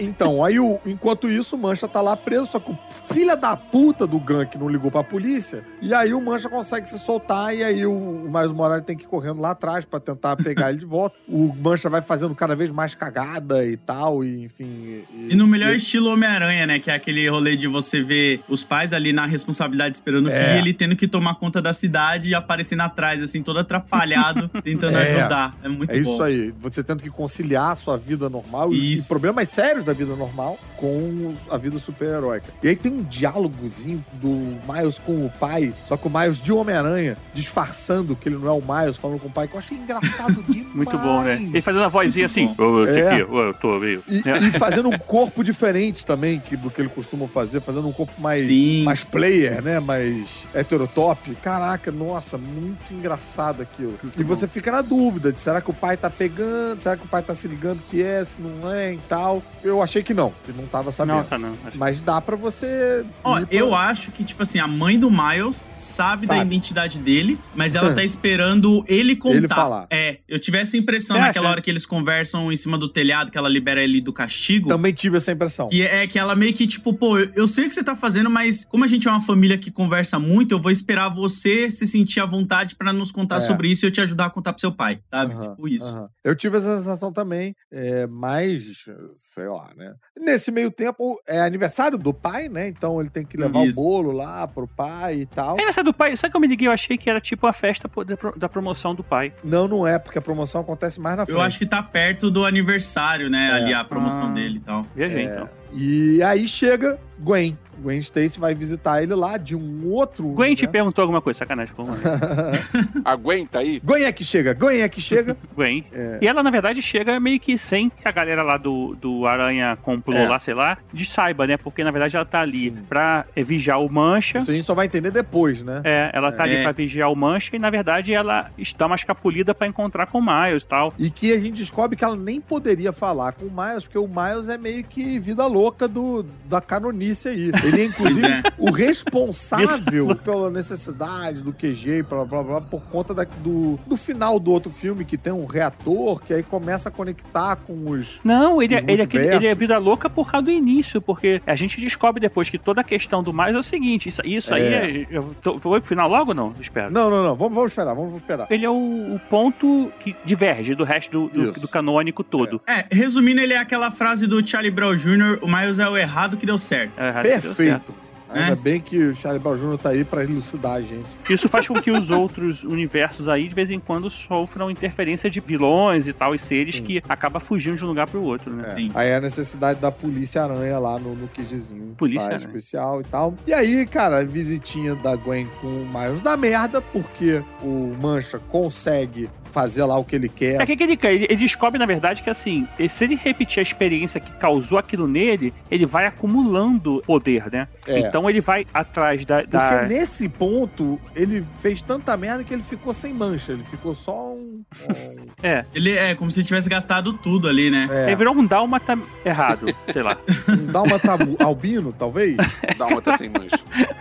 Então, aí o- enquanto isso, o Mancha tá lá preso, só que o filha da puta do Gank não ligou pra polícia. E aí o Mancha consegue se soltar e aí o, o Miles Morales tem que ir correndo lá atrás pra tentar pegar ele de volta. O Mancha vai fazendo cada vez mais cagada e tal, e enfim. E no melhor estilo Homem-Aranha, né? Que é aquele rolê de você ver os pais ali na responsabilidade esperando o filho É. e ele tendo que tomar conta da cidade e aparecendo atrás, assim, todo atrapalhado, tentando É. ajudar. É muito É bom. isso aí. Você tendo que conciliar a sua vida normal e, Isso. e problemas sérios da vida normal com a vida super-heróica. E aí tem um diálogozinho do Miles com o pai, só que o Miles de Homem-Aranha, disfarçando que ele não é o Miles, falando com o pai, que eu achei engraçado demais. Muito bom, né? Ele fazendo a vozinha Muito assim, ô, esse É. aqui, ô, eu tô meio. E, e fazendo um corpo diferente também que, do que ele costuma fazer, fazendo um corpo mais, Sim. mais player, né? Mais heterotop. Caraca, nossa, muito engraçado aquilo. e você fica na dúvida de será que o pai tá pegando, será que o pai tá se ligando que é, se não é e tal. Eu achei que não, que não tava sabendo. Não, tá não. Mas dá pra você. Ó, pra- eu acho que, tipo assim, a mãe do Miles sabe, da Sabe. identidade dele, mas ela tá esperando ele contar. Ele falar. É, eu tive essa impressão Você naquela acha? hora que eles conversam em cima do telhado, que ela libera ele do castigo. Também tive essa impressão. E é que ela meio que, tipo, pô, eu, eu sei o que você tá fazendo, mas como a gente é uma família que conversa muito, eu vou esperar você se sentir à vontade pra nos contar É. sobre isso e eu te ajudar a contar pro seu pai, sabe? Aham, tipo isso. aham. Eu tive essa sensação também, é, mas, sei lá, né? Nesse meio tempo, é aniversário do pai, né? Então ele tem que levar Isso. o bolo lá pro pai e tal. É nessa do pai, sabe que eu me liguei? Eu achei que era tipo a festa da promoção do pai. Não, não é, porque a promoção acontece mais na frente. Eu acho que tá perto do aniversário, né? É. Ali a promoção Ah. dele e tal. Viajei, É. então. E aí chega Gwen. Gwen Stacy vai visitar ele lá de um outro. Gwen te né? perguntou alguma coisa, sacanagem. Mano. Aguenta aí. Gwen é que chega, Gwen é que chega. Gwen. É. E ela, na verdade, chega meio que sem que a galera lá do, do Aranha comprou É. lá, sei lá, de saiba, né? Porque, na verdade, ela tá ali Sim. pra é, vigiar o Mancha. Isso a gente só vai entender depois, né? É, ela tá ali É. pra vigiar o Mancha e, na verdade, ela está uma escapulida pra encontrar com o Miles e tal. E que a gente descobre que ela nem poderia falar com o Miles, porque o Miles é meio que vida louca do, da canonice aí. Ele é, inclusive, é. o responsável pela necessidade do QG e blá, blá, blá, por conta da- do, do final do outro filme, que tem um reator que aí começa a conectar com os... Não, ele, é- Os ele, é ele é vida louca por causa do início, porque a gente descobre depois que toda a questão do mais é o seguinte: isso, isso aí É. é. Tô- foi pro final logo ou não? Espero. Não, não, não, vamos, vamos esperar, vamos esperar. Ele é o, o ponto que diverge do resto do, do, do canônico todo. É, resumindo, ele é aquela frase do Charlie Brown Jr., o Miles é o errado que deu certo. É, errado que deu certo. Perfeito. Ainda É. bem que o Charlie Brown Jr. tá aí pra elucidar a gente. Isso faz com que os outros universos aí, de vez em quando, sofram interferência de vilões e tal, e seres Sim. que acaba fugindo de um lugar pro outro, né? É. Sim. Aí a necessidade da polícia aranha lá no, no QGzinho. Polícia Aranha. especial e tal. E aí, cara, a visitinha da Gwen com o Miles da merda, porque o Mancha consegue fazer lá o que ele quer. É que, que ele, quer? ele, ele descobre, na verdade, que assim, se ele repetir a experiência que causou aquilo nele, ele vai acumulando poder, né? É. Então ele vai atrás da. Porque da- nesse ponto, ele fez tanta merda que ele ficou sem mancha. Ele ficou só um. um- É. Ele é como se ele tivesse gastado tudo ali, né? é, Ele virou um dálmata errado, sei lá. um dálmata albino, talvez? Dá uma tá sem mancha.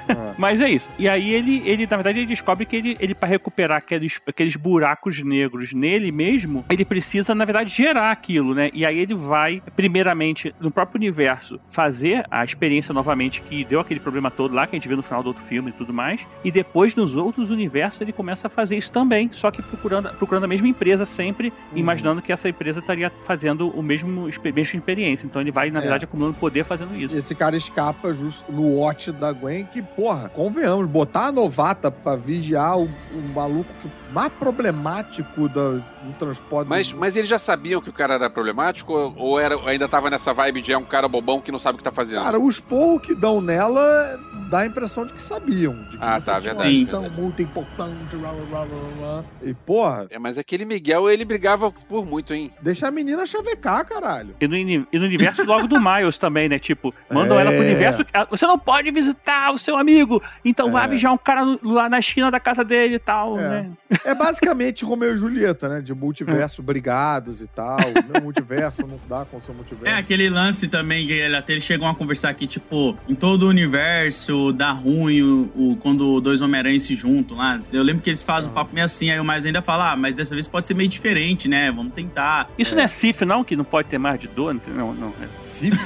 Ah. Mas é isso. E aí ele, ele na verdade, ele descobre que ele, ele para recuperar aqueles, aqueles buracos negros nele mesmo, ele precisa, na verdade, gerar aquilo, né? E aí ele vai, primeiramente, no próprio universo, fazer a experiência novamente que deu aquele problema todo lá, que a gente vê no final do outro filme e tudo mais. E depois, nos outros universos, ele começa a fazer isso também, só que procurando, procurando a mesma empresa sempre, Uhum. imaginando que essa empresa estaria fazendo o mesmo, mesma experiência. Então ele vai, na É. verdade, acumulando poder fazendo isso. Esse cara escapa justo no watch da Gwen, que, porra, convenhamos, botar a novata pra vigiar o, o maluco que- mais problemático da- do transporte. Mas, mas eles já sabiam que o cara era problemático ou, ou era, ainda tava nessa vibe de é um cara bobão que não sabe o que tá fazendo? Cara, os porros que dão nela dá a impressão de que sabiam. De que Ah, tá, verdade, verdade. muito importante, blá, blá, blá, blá, blá. E, porra, É, mas aquele Miguel, ele brigava por muito, hein? deixa a menina chavecar, caralho. E no, e no universo logo do Miles também, né? Tipo, mandam É. ela pro universo. ah, Você não pode visitar o seu amigo, então vai É. vigiar um cara lá na esquina da casa dele e tal, É. né? É basicamente Romeu e Julieta, né? De multiverso brigados e tal. O meu multiverso não dá com o seu É multiverso. aquele lance também que ele, até eles chegam a conversar que, tipo, em todo o universo dá ruim o, o- quando dois Homem-Aranha se juntam lá. Eu lembro que eles fazem um papo meio assim, aí o Miles ainda fala, ah, mas dessa vez pode ser meio diferente, né? Vamos tentar. Isso não é Sif, não? Que não pode ter mais de dor? Não, não. é- Sif?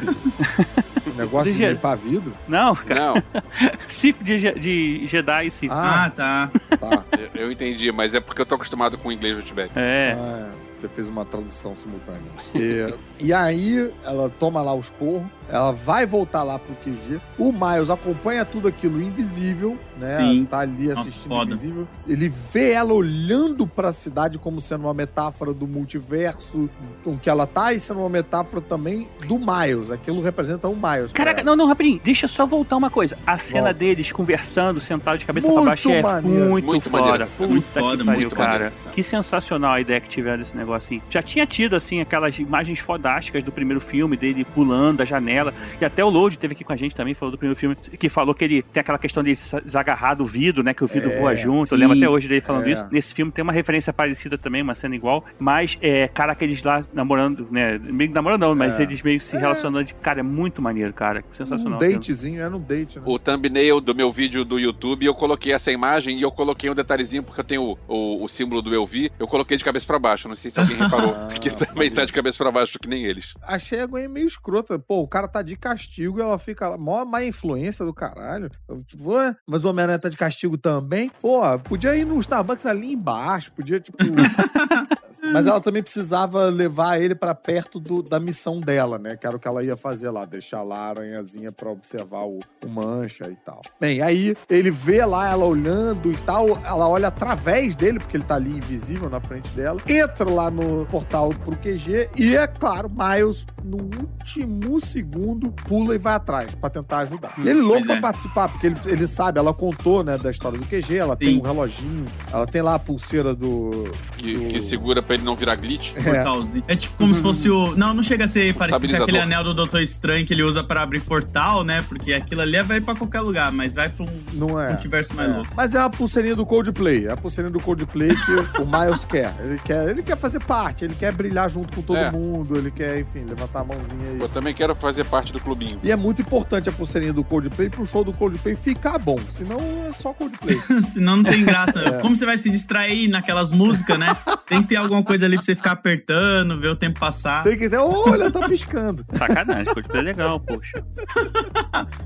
O negócio de De- limpar vidro? Não, cara. Não, Sif de, de Jedi e Sif. Ah, Ah, tá. tá. eu, eu entendi, mas é porque eu tô acostumado com o inglês do Tibete. É. Ah, você fez uma tradução simultânea. E, e aí, ela toma lá os porros, ela vai voltar lá pro QG. O Miles acompanha tudo aquilo invisível, né? Sim. Tá ali Nossa, assistindo foda. invisível. Ele vê ela olhando pra cidade como sendo uma metáfora do multiverso com que ela tá e sendo uma metáfora também do Miles. Aquilo representa o Miles. Caraca, não, não, rapidinho. Deixa eu só voltar uma coisa. A cena Volta. deles conversando, sentado de cabeça Muito pra baixo é maneiro. muito, Muito foda. maneiro Muito que foda, muito cara. maneiro. Que sensacional a ideia que tiveram desse negócio assim. Já tinha tido, assim, aquelas imagens fodásticas do primeiro filme, dele pulando da janela. E até o Load teve aqui com a gente também, falou do primeiro filme, que falou que ele tem aquela questão de desagarrar do vidro, né? Que o vidro É, voa junto. sim. Eu lembro até hoje dele falando É. isso. Nesse filme tem uma referência parecida também, uma cena igual. Mas, é, cara, aqueles lá namorando, né? Meio que namorando não, mas É. eles meio se relacionando. De, cara, é muito maneiro, cara. Sensacional. Um datezinho, é no date, né? O thumbnail do meu vídeo do YouTube, eu coloquei essa imagem e eu coloquei um detalhezinho, porque eu tenho o, o, o símbolo do eu vi, eu coloquei de cabeça pra baixo. Não sei se alguém reparou, Ah, que também tá de cabeça pra baixo, que nem eles. Achei a Gwen meio escrota. Pô, o cara tá de castigo e ela fica lá. Mó má influência do caralho. Eu, tipo, ué, mas o Homem-Aranha tá de castigo também? Pô, podia ir no Starbucks ali embaixo, podia, tipo. mas ela também precisava levar ele pra perto do- da missão dela, né? Que era o que ela ia fazer lá, deixar lá a aranhazinha pra observar o, o mancha e tal. Bem, aí ele vê lá ela olhando e tal, ela olha através dele, porque ele tá ali invisível na frente dela, entra lá no portal pro QG e, é claro, Miles, no último segundo, pula e vai atrás pra tentar ajudar. E ele louco Pois pra é. participar, porque ele, ele sabe, ela contou, né, da história do QG, ela tem Sim. um reloginho, ela tem lá a pulseira do... Que, do- que segura pra ele não virar glitch. Portalzinho. É tipo como se fosse o. Não, não chega a ser parecido com aquele anel do Doutor Estranho que ele usa pra abrir portal, né? Porque aquilo ali vai pra qualquer lugar, mas vai pra um Não é. multiverso mais É. louco. Mas é a pulseirinha do Coldplay. É a pulseirinha do Coldplay que o Miles quer. Ele quer. Ele quer fazer parte, ele quer brilhar junto com todo É. mundo, ele quer, enfim, levantar a mãozinha aí. Eu também quero fazer parte do clubinho. E é muito importante a pulseirinha do Coldplay pro show do Coldplay ficar bom. Senão é só Coldplay. Senão não tem graça. Como você vai se distrair naquelas músicas, né? Tem que ter alguma coisa ali pra você ficar apertando, ver o tempo passar. Tem que ter. Olha, tá piscando. Sacanagem, Coldplay é legal, poxa.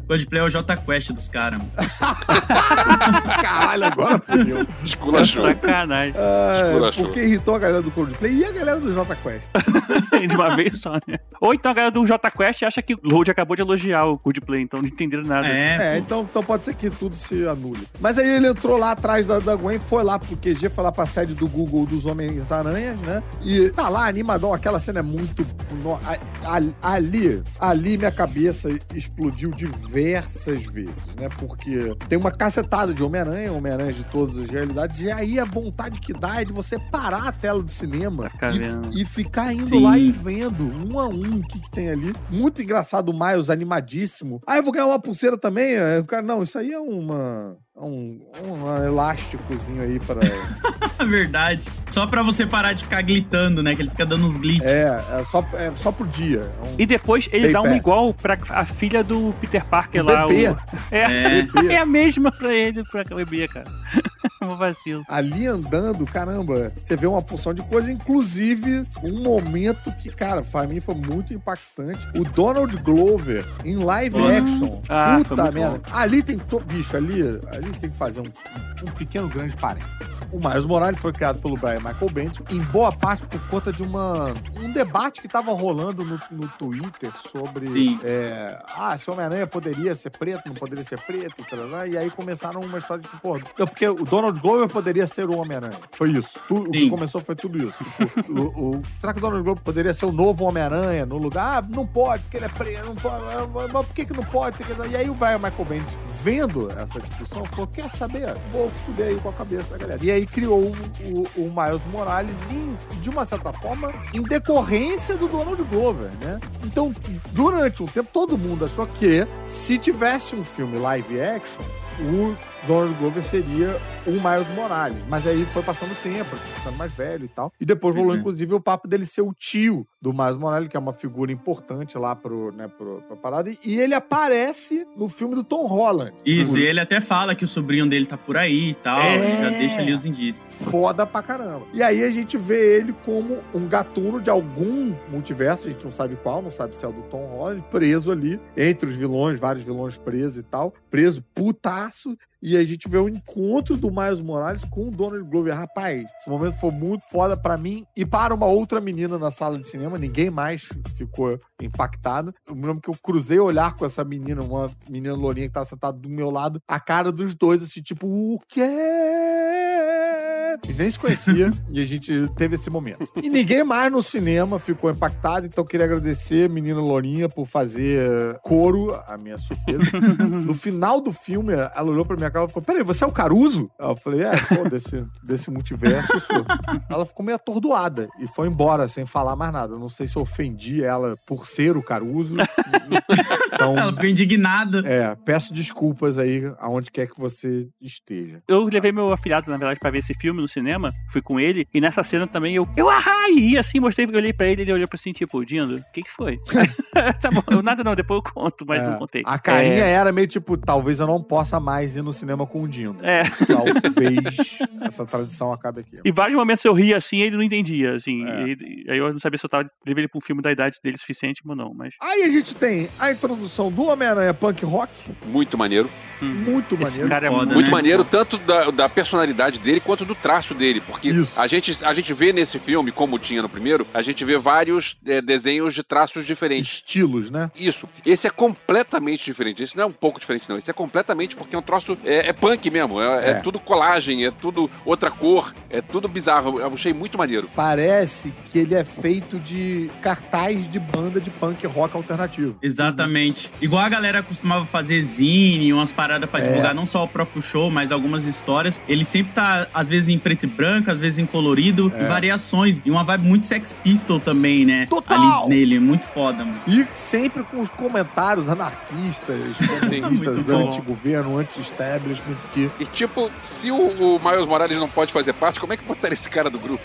Coldplay é o J Quest dos caras. mano. Caralho, agora fudeu. Esculachou. Sacanagem. Ah, Esculachou. porque irritou a galera do Coldplay e a galera do Jota Quest. De uma vez só, né? Ou então a galera do J Quest acha que o Load acabou de elogiar o Coldplay, então não entenderam nada. É, É, então, então pode ser que tudo se anule. Mas aí ele entrou lá atrás da, da Gwen, foi lá pro QG, foi lá pra sede do Google dos Homens-Aranhas, né? E tá lá, animadão, aquela cena é muito. no- ali, ali minha cabeça explodiu diversas vezes, né? Porque tem uma cacetada de Homem-Aranha, Homem-Aranha de todas as realidades, e aí a vontade que dá é de você parar a tela do cinema Vendo. e, e ficar indo Sim. lá e vendo um a um o que, que tem ali. Muito engraçado o Miles animadíssimo. Ah, eu vou ganhar uma pulseira também? Aí O cara, não, isso aí é uma. é Um, um elásticozinho aí para. é verdade. Só pra você parar de ficar glitando, né? Que ele fica dando uns glitches. é, é só, é só pro dia. É um E depois ele dá uma Pass. igual pra a filha do Peter Parker O lá. bebê. O... É, bebê. é a mesma pra ele, pra bebê, cara. Um vacilo. ali andando, caramba, você vê uma porção de coisa, inclusive um momento que, cara, pra mim foi muito impactante. O Donald Glover em live Ah. action. Ah, Puta merda. Ali tem. To... Bicho, ali, ali tem que fazer um, um pequeno grande parênteses. O Miles Morales foi criado pelo Brian Michael Bendis, em boa parte por conta de uma, um debate que tava rolando no, no Twitter sobre é, ah, se o Homem-Aranha poderia ser preto, não poderia ser preto, e, tal, e aí começaram uma história de, pô, porque o Donald Glover poderia ser o Homem-Aranha. Foi isso. Tu- o que começou foi tudo isso. Tipo, o, o- será que o Donald Glover poderia ser o novo Homem-Aranha no lugar? Ah, não pode, porque ele é preto, não pode. ah, Mas por que, que não pode? Que- E aí o Brian Michael Bendis, vendo essa discussão, falou: quer saber? Vou fuder aí com a cabeça da galera. E aí criou o, o, o Miles Morales em, de uma certa forma, em decorrência do Donald Glover, né? Então, durante um tempo, todo mundo achou que se tivesse um filme live action, o Donald Glover seria o Miles Morales. Mas aí foi passando o tempo, ficando mais velho e tal. E depois rolou, Uhum. inclusive, o papo dele ser o tio do Miles Morales, que é uma figura importante lá pro, né, pro, pra parada. E- ele aparece no filme do Tom Holland. Isso, e ele até fala que o sobrinho dele tá por aí e tal. É. Já deixa ali os indícios. foda pra caramba. E aí a gente vê ele como um gatuno de algum multiverso, a gente não sabe qual, não sabe se é o do Tom Holland, preso ali, entre os vilões, vários vilões presos e tal, preso, putaço. E a gente vê o encontro do Miles Morales com o Donald Glover. Rapaz, esse momento foi muito foda pra mim e para uma outra menina na sala de cinema. Ninguém mais ficou impactado. Eu me lembro que eu cruzei olhar com essa menina, uma menina lourinha que tava sentada do meu lado, a cara dos dois, assim, tipo, o quê? Nem se conhecia e a gente teve esse momento. E ninguém mais no cinema ficou impactado, então eu queria agradecer a menina Lourinha por fazer coro, a minha surpresa. No final do filme, ela olhou pra minha cara e falou: Peraí, você é o Caruso? Eu falei: É, sou desse, desse multiverso, eu sou. Ela ficou meio atordoada e foi embora sem falar mais nada. Não sei se eu ofendi ela por ser o Caruso. Então, Ela ficou indignada. é, peço desculpas aí aonde quer que você esteja. Eu levei meu afilhado, na verdade, pra ver esse filme no cinema. Fui com ele. E nessa cena também eu. Eu arrai! E assim, mostrei, eu olhei pra ele, ele olhou pra assim, tipo, Dindo, o que que foi? tá bom, eu, nada não, depois eu conto, mas É, não contei. A carinha É, era meio tipo, talvez eu não possa mais ir no cinema com o Dindo. É. Talvez essa tradição acabe aqui. Em vários momentos eu ria assim ele não entendia, assim. É. E- e aí eu não sabia se eu tava levei ele pra um filme da idade dele suficiente ou não, mas. Aí a gente tem a introdução do Homem-Aranha Punk Rock, Muito maneiro. hum. muito Esse maneiro. cara é Foda, muito, Muito né? maneiro, tanto da, da personalidade dele quanto do traço dele. Porque Isso. a gente, a gente vê nesse filme, como tinha no primeiro, a gente vê vários é, desenhos de traços diferentes. Estilos, né? Isso. Esse é completamente diferente. Esse não é um pouco diferente, não. Esse é completamente porque é um troço. É, é punk mesmo. É, é É. tudo colagem, é tudo outra cor, é tudo bizarro. Eu achei muito maneiro. Parece que ele é feito de cartaz de banda de punk rock alternativo. Exatamente. Igual a galera costumava fazer zine, umas paradas pra É. divulgar não só o próprio show, mas algumas histórias. Ele sempre tá, às vezes, em preto e branco, às vezes em colorido, É. e variações. E uma vibe muito Sex Pistol também, né? Total! Ali nele, muito foda, mano. E sempre com os comentários anarquistas, comunistas, anti-governo, anti-establishment, que E tipo, se o, o Miles Morales não pode fazer parte, como é que botaria esse cara do grupo?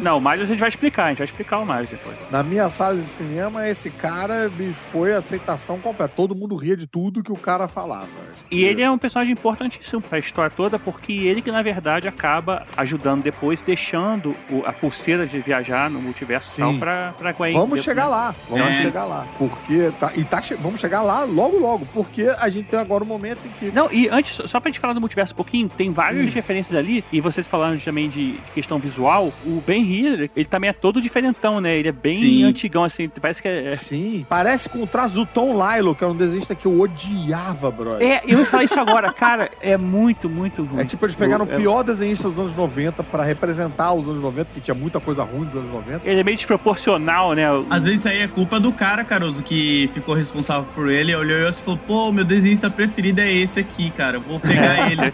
Não, o Miles a gente vai explicar, a gente vai explicar o Miles depois. na minha sala de cinema, esse cara me foi aceitação completa. Todo mundo ria de tudo que o cara falava. E ele é um personagem importantíssimo pra história toda, porque ele que, na verdade, acaba ajudando depois, deixando o- a pulseira de viajar no multiverso pra, pra Gwen. Vamos chegar lá, vamos É. chegar lá. Porque. Tá, e tá, vamos chegar lá logo, logo. Porque a gente tem agora um momento em que. Não, e antes, só pra gente falar do multiverso um pouquinho, tem várias Hum. referências ali, e vocês falando também de, questão visual, o Ben Hiller, ele também é todo diferentão, né? Ele é bem Sim. antigão, assim, parece que é... Sim. Parece com o traço do Tom Lilo, que era um desenhista que eu odiava, brother. É, eu ia falar isso agora, cara, é muito, muito ruim. É tipo, eles pegaram o é- pior desenhista dos anos 90 pra representar os anos 90, que tinha muita coisa ruim dos anos 90. Ele é meio desproporcional, né? Às vezes isso aí é culpa do cara, Caruso, que ficou responsável por ele, olhou e falou, pô, meu desenhista preferido é esse aqui, cara, eu vou pegar ele.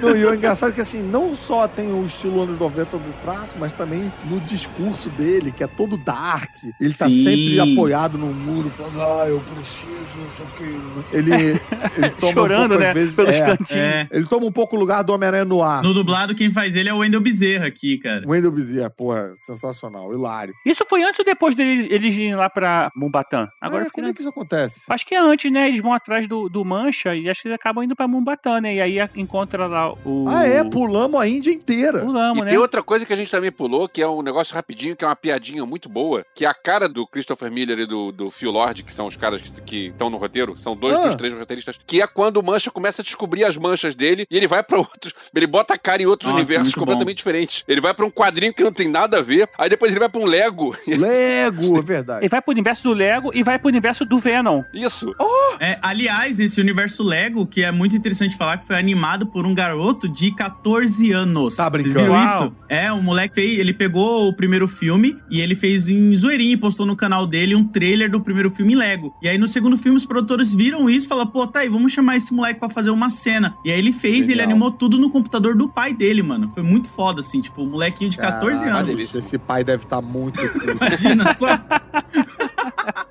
Não, e o engraçado é que assim, não só tem o estilo anos 90 do traço, mas também no discurso dele, que é todo dark. Ele tá Sim. sempre apoiado no muro, falando, ah, eu preciso, não sei o que. Ele, ele toma Chorando, um pouco, né? às vezes. Pelos é, cantinhos. É. ele toma um pouco o lugar do Homem-Aranha no ar. No dublado, quem faz ele é o Wendel Bezerra aqui, cara. Wendell Bezerra, porra, sensacional, hilário. Isso foi antes ou depois dele, eles irem lá pra Mumbatã? Agora Ah, fiquei como é que isso acontece? Acho que é antes, né? Eles vão atrás do, do Mancha e acho que eles acabam indo pra Mumbatã, né? E aí encontra lá o. Ah, é, pulamos a Índia inteira. Pulamos, e né? tem outra coisa que a gente também pulou, que é um negócio rapidinho, que é uma piadinha muito boa, que é a cara do Christopher Miller e do, do Phil Lord, que são os caras que estão no roteiro, são dois Ah. dos três roteiristas, que é quando o Mancha começa a descobrir as manchas dele e ele vai pra outros. Ele bota a cara em outros Nossa, universos completamente diferentes. Ele vai pra um quadrinho que não tem nada a ver, aí depois ele vai pra um Lego. Lego, é verdade. Ele vai pro universo do Lego e vai pro universo do Venom. Isso. É, aliás, esse universo Lego, que é muito interessante falar, que foi animado por um garoto de 14 anos. Tá brincando? Vocês viram Uau. isso? É, o moleque fez, ele pegou o primeiro filme e ele fez em zoeirinha e postou no canal dele um trailer do primeiro filme Lego. E aí no segundo filme os produtores viram isso e falaram, pô, tá aí, vamos chamar esse moleque pra fazer uma cena. E aí ele fez e ele Legal. animou tudo no computador do pai dele, mano. Foi muito foda, assim, tipo, o molequinho de 14 Caraca, anos. Esse pai deve estar muito. puto. Imagina só.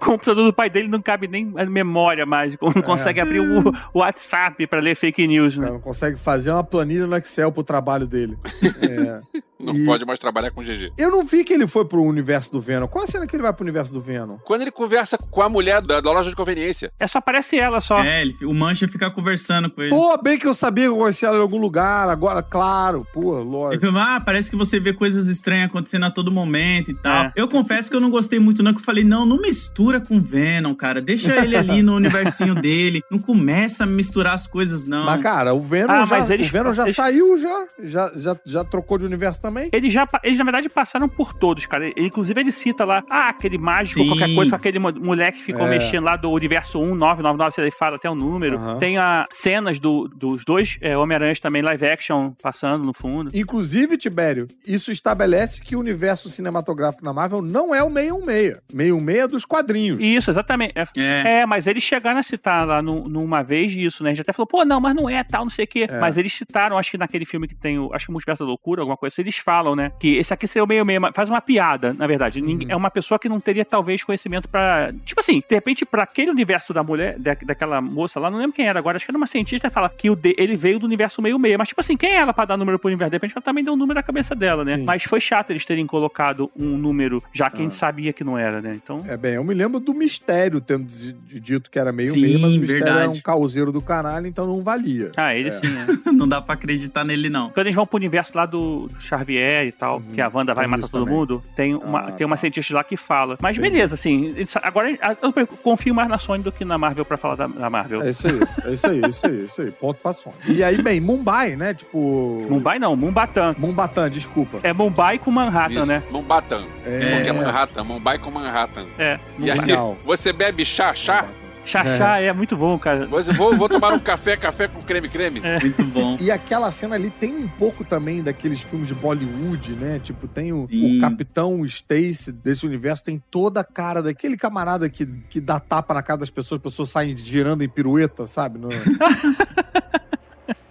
O computador do pai dele não cabe nem a memória mais. É. Não consegue abrir o, o WhatsApp pra ler fake news, né? não consegue fazer uma planilha no Excel pro trabalho dele. É. Não E- pode mais trabalhar com GG. Eu não vi que ele foi pro universo do Venom. Qual a cena que ele vai pro universo do Venom? Quando ele conversa com a mulher da, da loja de conveniência. É só aparece ela só. É, ele- o Mancha fica conversando com ele. Pô, bem que eu sabia que eu conhecia ela em algum lugar. Agora, claro, pô, Ele lógico. falou, ah, parece que você vê coisas estranhas acontecendo a todo momento e tal. É. Eu confesso que eu não gostei muito, não, que eu falei, não, não mistura com Venom, cara. Deixa ele ali no universinho dele. Não começa a misturar as coisas, não. Mas, cara, o Venom, Ah, já, mas eles- o Venom já eles- saiu, já. Já, já. já trocou de universo também. Eles já, eles na verdade passaram por todos, cara. Ele- Inclusive ele cita lá, ah, aquele mágico, Sim. qualquer coisa, com aquele mo- moleque que ficou É. mexendo lá do universo 1999, se ele fala até o número. Tem a cenas do, dos dois é, Homem-Aranhas também live action passando no fundo. Inclusive, Tibério, isso estabelece que o universo cinematográfico na Marvel não é o 616. 616 é dos quadrinhos. Isso, exatamente. É, É. é, mas eles chegaram a citar lá no- numa vez isso, né? A gente até falou, pô, não, mas não é tal, não sei o quê. É. Mas eles citaram, acho que naquele filme que tem o. Acho que o Multiverso da Loucura, alguma coisa assim, eles falam, né? Que esse aqui seria o meio meio. Faz uma piada, na verdade. Ninguém- Uhum. É uma pessoa que não teria, talvez, conhecimento pra. Tipo assim, de repente, pra aquele universo da mulher, da, daquela moça lá, não lembro quem era agora, acho que era uma cientista e fala que o de- ele veio do universo meio meio. Mas, tipo assim, quem é ela pra dar número pro universo? De repente ela também deu um número na cabeça dela, né? Sim. Mas foi chato eles terem colocado um número, já que a gente Ah. sabia que não era, né? Então. É bem, eu me lembro do mistério tendo di- dito que era meio Sim, meio, mas o mistério era verdade. um causeiro do caralho, então não valia. Ah, ele É. sim, né? Não dá pra acreditar nele, não. Quando eles vão pro universo lá do Xavier e tal, Uhum, que a Wanda vai matar todo também. mundo, tem uma, Ah, tem uma tá. cientista lá que fala. Mas Entendi. beleza, assim, agora eu confio mais na Sony do que na Marvel pra falar da, da Marvel. É isso aí, é isso aí, é isso aí, é isso aí. Ponto pra Sony. E aí, bem, Mumbai, né? Tipo. Mumbai não, Mumbatã. Mumbatã, desculpa. É Mumbai com Manhattan, Isso. né? Manhattan. É. Porque é Manhattan. Mumbai com Manhattan. É. E aí, você bebe chá, chá? Xaxá é. muito bom, cara. Você, vou, vou tomar um café, café com creme, creme. É. Muito bom. E aquela cena ali tem um pouco também daqueles filmes de Bollywood, né? Tipo, tem o, o Capitão Stacy desse universo, tem toda a cara daquele camarada que, que dá tapa na cara das pessoas, as pessoas saem girando em pirueta, sabe? No-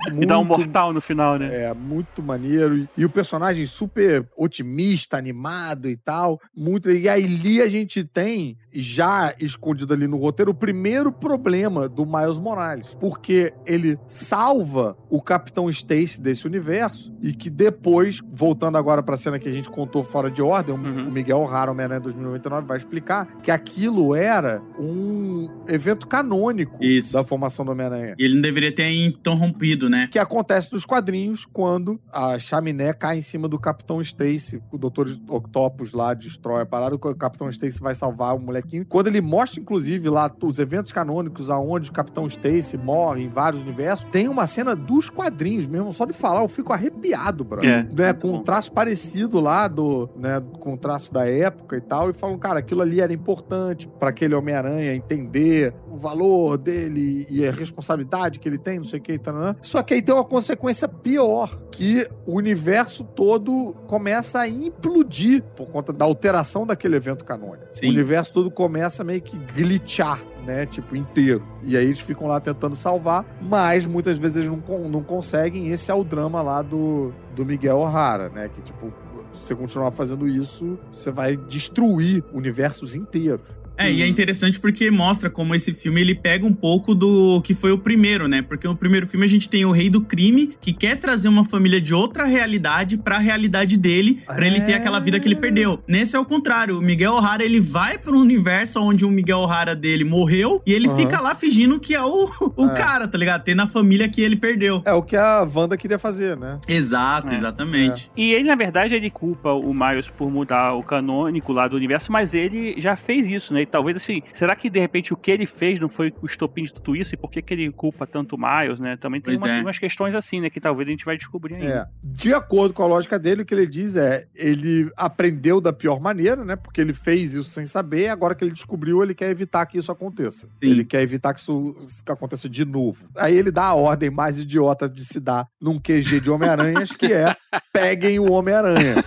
E dá um mortal no final, né? É, muito maneiro. E, o personagem super otimista, animado e tal. Muito. E ali a gente tem, já escondido ali no roteiro, o primeiro problema do Miles Morales. Porque ele salva o Capitão Stacy desse universo e que depois, voltando agora pra cena que a gente contou fora de ordem, o- Uhum. o Miguel O'Hara, Homem-Aranha 2099, vai explicar que aquilo era um evento canônico Isso. da formação do Homem-Aranha E ele não deveria ter interrompido, né? que acontece nos quadrinhos quando a chaminé cai em cima do Capitão Stacy. O Dr. Octopus lá destrói a parada, o Capitão Stacy vai salvar o Quando ele mostra, inclusive, lá os eventos canônicos aonde o Capitão Stacy morre em vários universos, tem uma cena dos quadrinhos mesmo. Só de falar, eu fico arrepiado, brother. É. Né, com um traço parecido lá do, né, com o traço da época e tal, e falam, cara, aquilo ali era importante para aquele Homem-Aranha entender o valor dele e a responsabilidade que ele tem, não sei o que e tal. né? Só que aí tem uma consequência pior, que o universo todo começa a implodir por conta da alteração daquele evento canônico. Sim. O universo todo começa a meio que glitchar, né? Tipo, inteiro. E aí eles ficam lá tentando salvar, mas muitas vezes eles não, não conseguem. Esse é o drama lá do, do Miguel O'Hara, né? Que, tipo, se você continuar fazendo isso, você vai destruir universos inteiros. É, e é interessante porque mostra como esse filme ele pega um pouco do que foi o primeiro, né? Porque no primeiro filme a gente tem o rei do crime que quer trazer uma família de outra realidade pra realidade dele, pra ele ter É. aquela vida que ele perdeu. Nesse é o contrário, o Miguel O'Hara ele vai pro universo onde o Miguel O'Hara dele morreu e ele Aham. fica lá fingindo que é o, o É. cara, tá ligado? Tendo a família que ele perdeu. É o que a Wanda queria fazer, né? Exato, É. exatamente. E ele, na verdade, ele culpa o Miles por mudar o canônico lá do universo, mas ele já fez isso, né? E talvez assim, será que de repente o que ele fez não foi o estopim de tudo isso? E por que, que ele culpa tanto o Miles, né? Também tem uma- é. umas questões assim, né? Que talvez a gente vai descobrir ainda. É. De acordo com a lógica dele, o que ele diz é: ele aprendeu da pior maneira, né? Porque ele fez isso sem saber, agora que ele descobriu, ele quer evitar que isso aconteça. Sim. Ele quer evitar que isso que aconteça de novo. Aí ele dá a ordem mais idiota de se dar num QG de Homem-Aranhas, que é peguem o Homem-Aranha.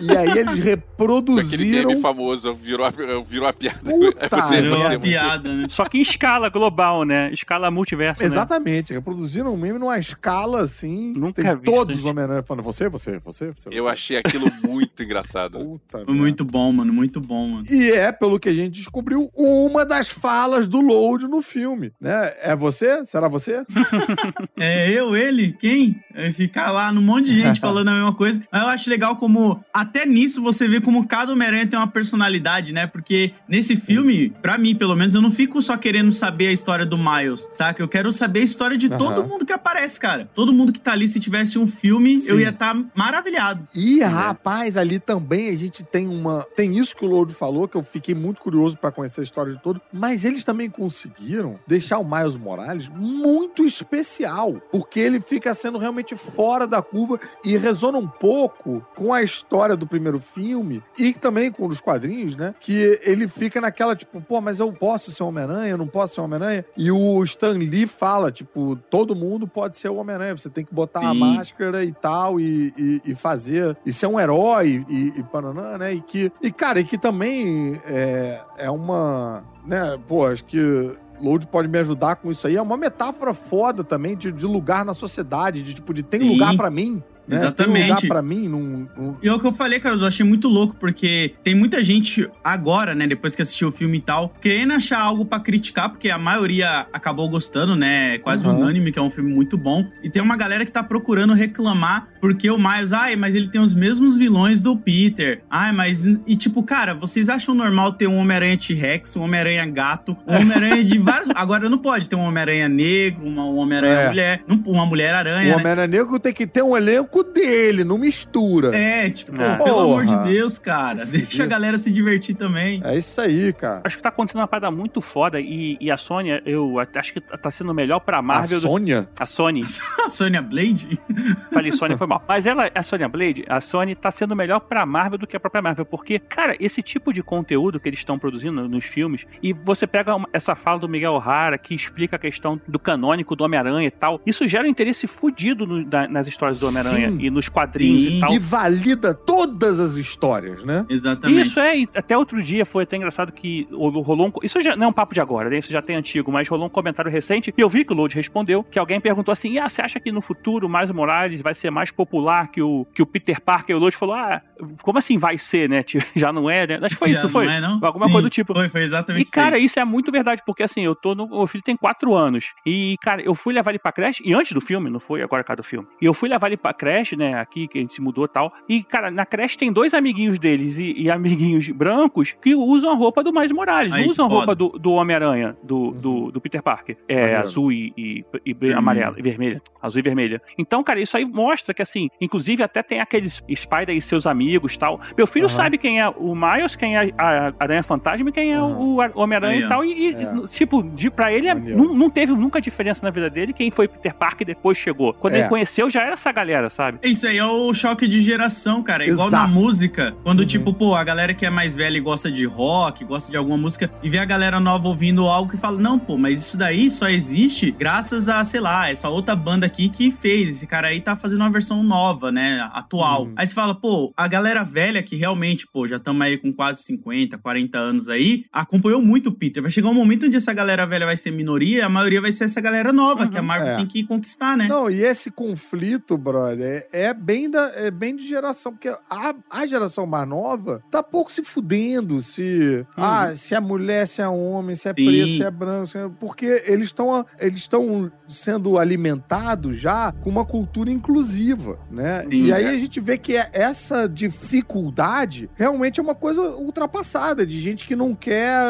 E aí eles Aquele reproduziram. meme famoso, virou a, virou a piada. Puta É você. Virou você, você. piada, né? Só que em escala global, né? Escala multiverso, né? Exatamente, reproduziram um meme numa escala assim. Nunca tem vi todos os Homem-Aranha falando: você, você, você, você. Eu você. achei aquilo muito engraçado. Puta merda. muito bom, mano, muito bom, mano. E é, pelo que a gente descobriu, uma das falas do Load no filme, né? É você? Será você? É eu, ele? Quem? É ficar lá num monte de gente falando a mesma coisa. Mas eu acho legal como, até nisso, você vê como cada Homem-Aranha tem uma personalidade, né? Porque nesse filme, pra mim, pelo menos, eu não fico só querendo saber a história do Miles, saca? Eu quero saber a história de Aham. todo mundo que aparece, cara. Todo mundo que tá ali, se tivesse um filme, Sim. eu ia estar maravilhado. E, rapaz, ali também a gente tem uma. Tem isso que o Load falou, que eu fiquei muito curioso pra conhecer a história de todo. Mas eles também conseguiram deixar o Miles Morales muito especial. Porque ele fica sendo realmente fora da curva e resona um pouco com a história do primeiro filme e também com os quadrinhos, né? Que ele fica naquela, tipo, pô, mas eu posso ser Homem-Aranha, eu não posso ser Homem-Aranha. E o Stan Lee fala, tipo, todo mundo pode ser o Homem-Aranha, você tem que botar a Sim. máscara e tal, e, e, e fazer, e ser um herói, e, e pananã, né? E que, e cara, e que também é, é uma, né, pô, acho que Load pode me ajudar com isso aí. É uma metáfora foda também de, de lugar na sociedade, de tipo, de tem Sim. lugar pra mim. Né? Exatamente. pra mim num, num- E é o que eu falei, Carlos, eu achei muito louco, porque tem muita gente agora, né, depois que assistiu o filme e tal, querendo achar algo pra criticar, porque a maioria acabou gostando, né, é quase Uhum. unânime, que é um filme muito bom. E tem uma galera que tá procurando reclamar, porque o Miles, ai, mas ele tem os mesmos vilões do Peter. Ai, mas. E tipo, cara, vocês acham normal ter um Homem-Aranha T-Rex, um Homem-Aranha gato, um Homem-Aranha de vários. Agora não pode ter um Homem-Aranha negro, uma, um Homem-Aranha É. mulher, uma Mulher-Aranha. O né? Homem-Aranha Negro tem que ter um elenco dele, não mistura. É, tipo, Ah. pelo amor de. Deus, cara. Deixa a galera se divertir também. É isso aí, cara. Acho que tá acontecendo uma parada muito foda e, e a Sony, eu acho que tá sendo melhor pra Marvel a do Sônia? a Sony. A Sônia Blade? Falei Sony foi mal. Mas ela, a Sonya Blade, a Sony tá sendo melhor pra Marvel do que a própria Marvel. Porque, cara, esse tipo de conteúdo que eles estão produzindo nos filmes, e você pega uma- essa fala do Miguel O'Hara que explica a questão do canônico do Homem-Aranha e tal, isso gera um interesse fudido no- da- nas histórias do Homem-Aranha. Homem-Aranha. E nos quadrinhos Sim. e tal. E valida todas as histórias, né? Exatamente. Isso é, até outro dia foi até engraçado que o- rolou um. Isso já não é um papo de agora, né? Isso já tem antigo, mas rolou um comentário recente e eu vi que o Load respondeu que alguém perguntou assim: ah, você acha que no futuro o Miles Morales vai ser mais popular que o, que o Peter Parker? E o Load falou: ah, como assim vai ser, né? Tipo, Já não é, né? Acho que foi Já isso, foi. Não é, não? Alguma Sim, coisa do tipo. Foi, foi exatamente E, cara, isso. isso é muito verdade, porque assim, eu tô no. O filho tem quatro anos. E, cara, eu fui levar ele pra creche, e antes do filme, não foi agora cada do filme. E eu fui levar ele pra creche, né, aqui, que a gente se mudou e tal. E, cara, na creche tem dois amiguinhos deles e, e amiguinhos brancos que usam a roupa do Miles Morales. Aí, não usam a roupa do, do Homem-Aranha, do, do, do Peter Parker. É azul e, e, e Vermelho. amarela, e vermelha. Azul e vermelha. Então, cara, isso aí mostra que, assim, inclusive até tem aqueles Spider e seus amigos tal. Meu filho Aham. sabe quem é o Miles, quem é a Aranha Fantasma e quem é Aham. o Ar- Homem-Aranha e tal. E, e, É. tipo, de, pra ele, é- não, não teve nunca diferença na vida dele quem foi Peter Parker depois chegou. Quando É. ele conheceu, já era essa galera, sabe? Isso aí é o choque de geração, cara. Igual Exato. na música, quando, Uhum. tipo, pô, a galera que é mais velha e gosta de rock, gosta de alguma música, e vê a galera nova ouvindo algo que fala, não, pô, mas isso daí só existe graças a, sei lá, essa outra banda aqui que fez. Esse cara aí tá fazendo uma versão nova, né? Atual. Uhum. Aí você fala, pô, a galera velha que realmente, pô, já estamos aí com quase 50, 40 anos aí, acompanhou muito o Peter. Vai chegar um momento onde essa galera velha vai ser minoria, e a maioria vai ser essa galera nova, Uhum. que a Marvel É. tem que conquistar, né? Não, e esse conflito, brother, é, bem da, é bem de geração, porque a, a geração mais nova tá pouco se fudendo se ah, se é mulher, se é homem, se é Sim. preto, se é branco, se é- porque eles estão eles estão sendo alimentados já com uma cultura inclusiva, né? Sim. e aí a gente vê que é- essa dificuldade realmente é uma coisa ultrapassada de gente que não quer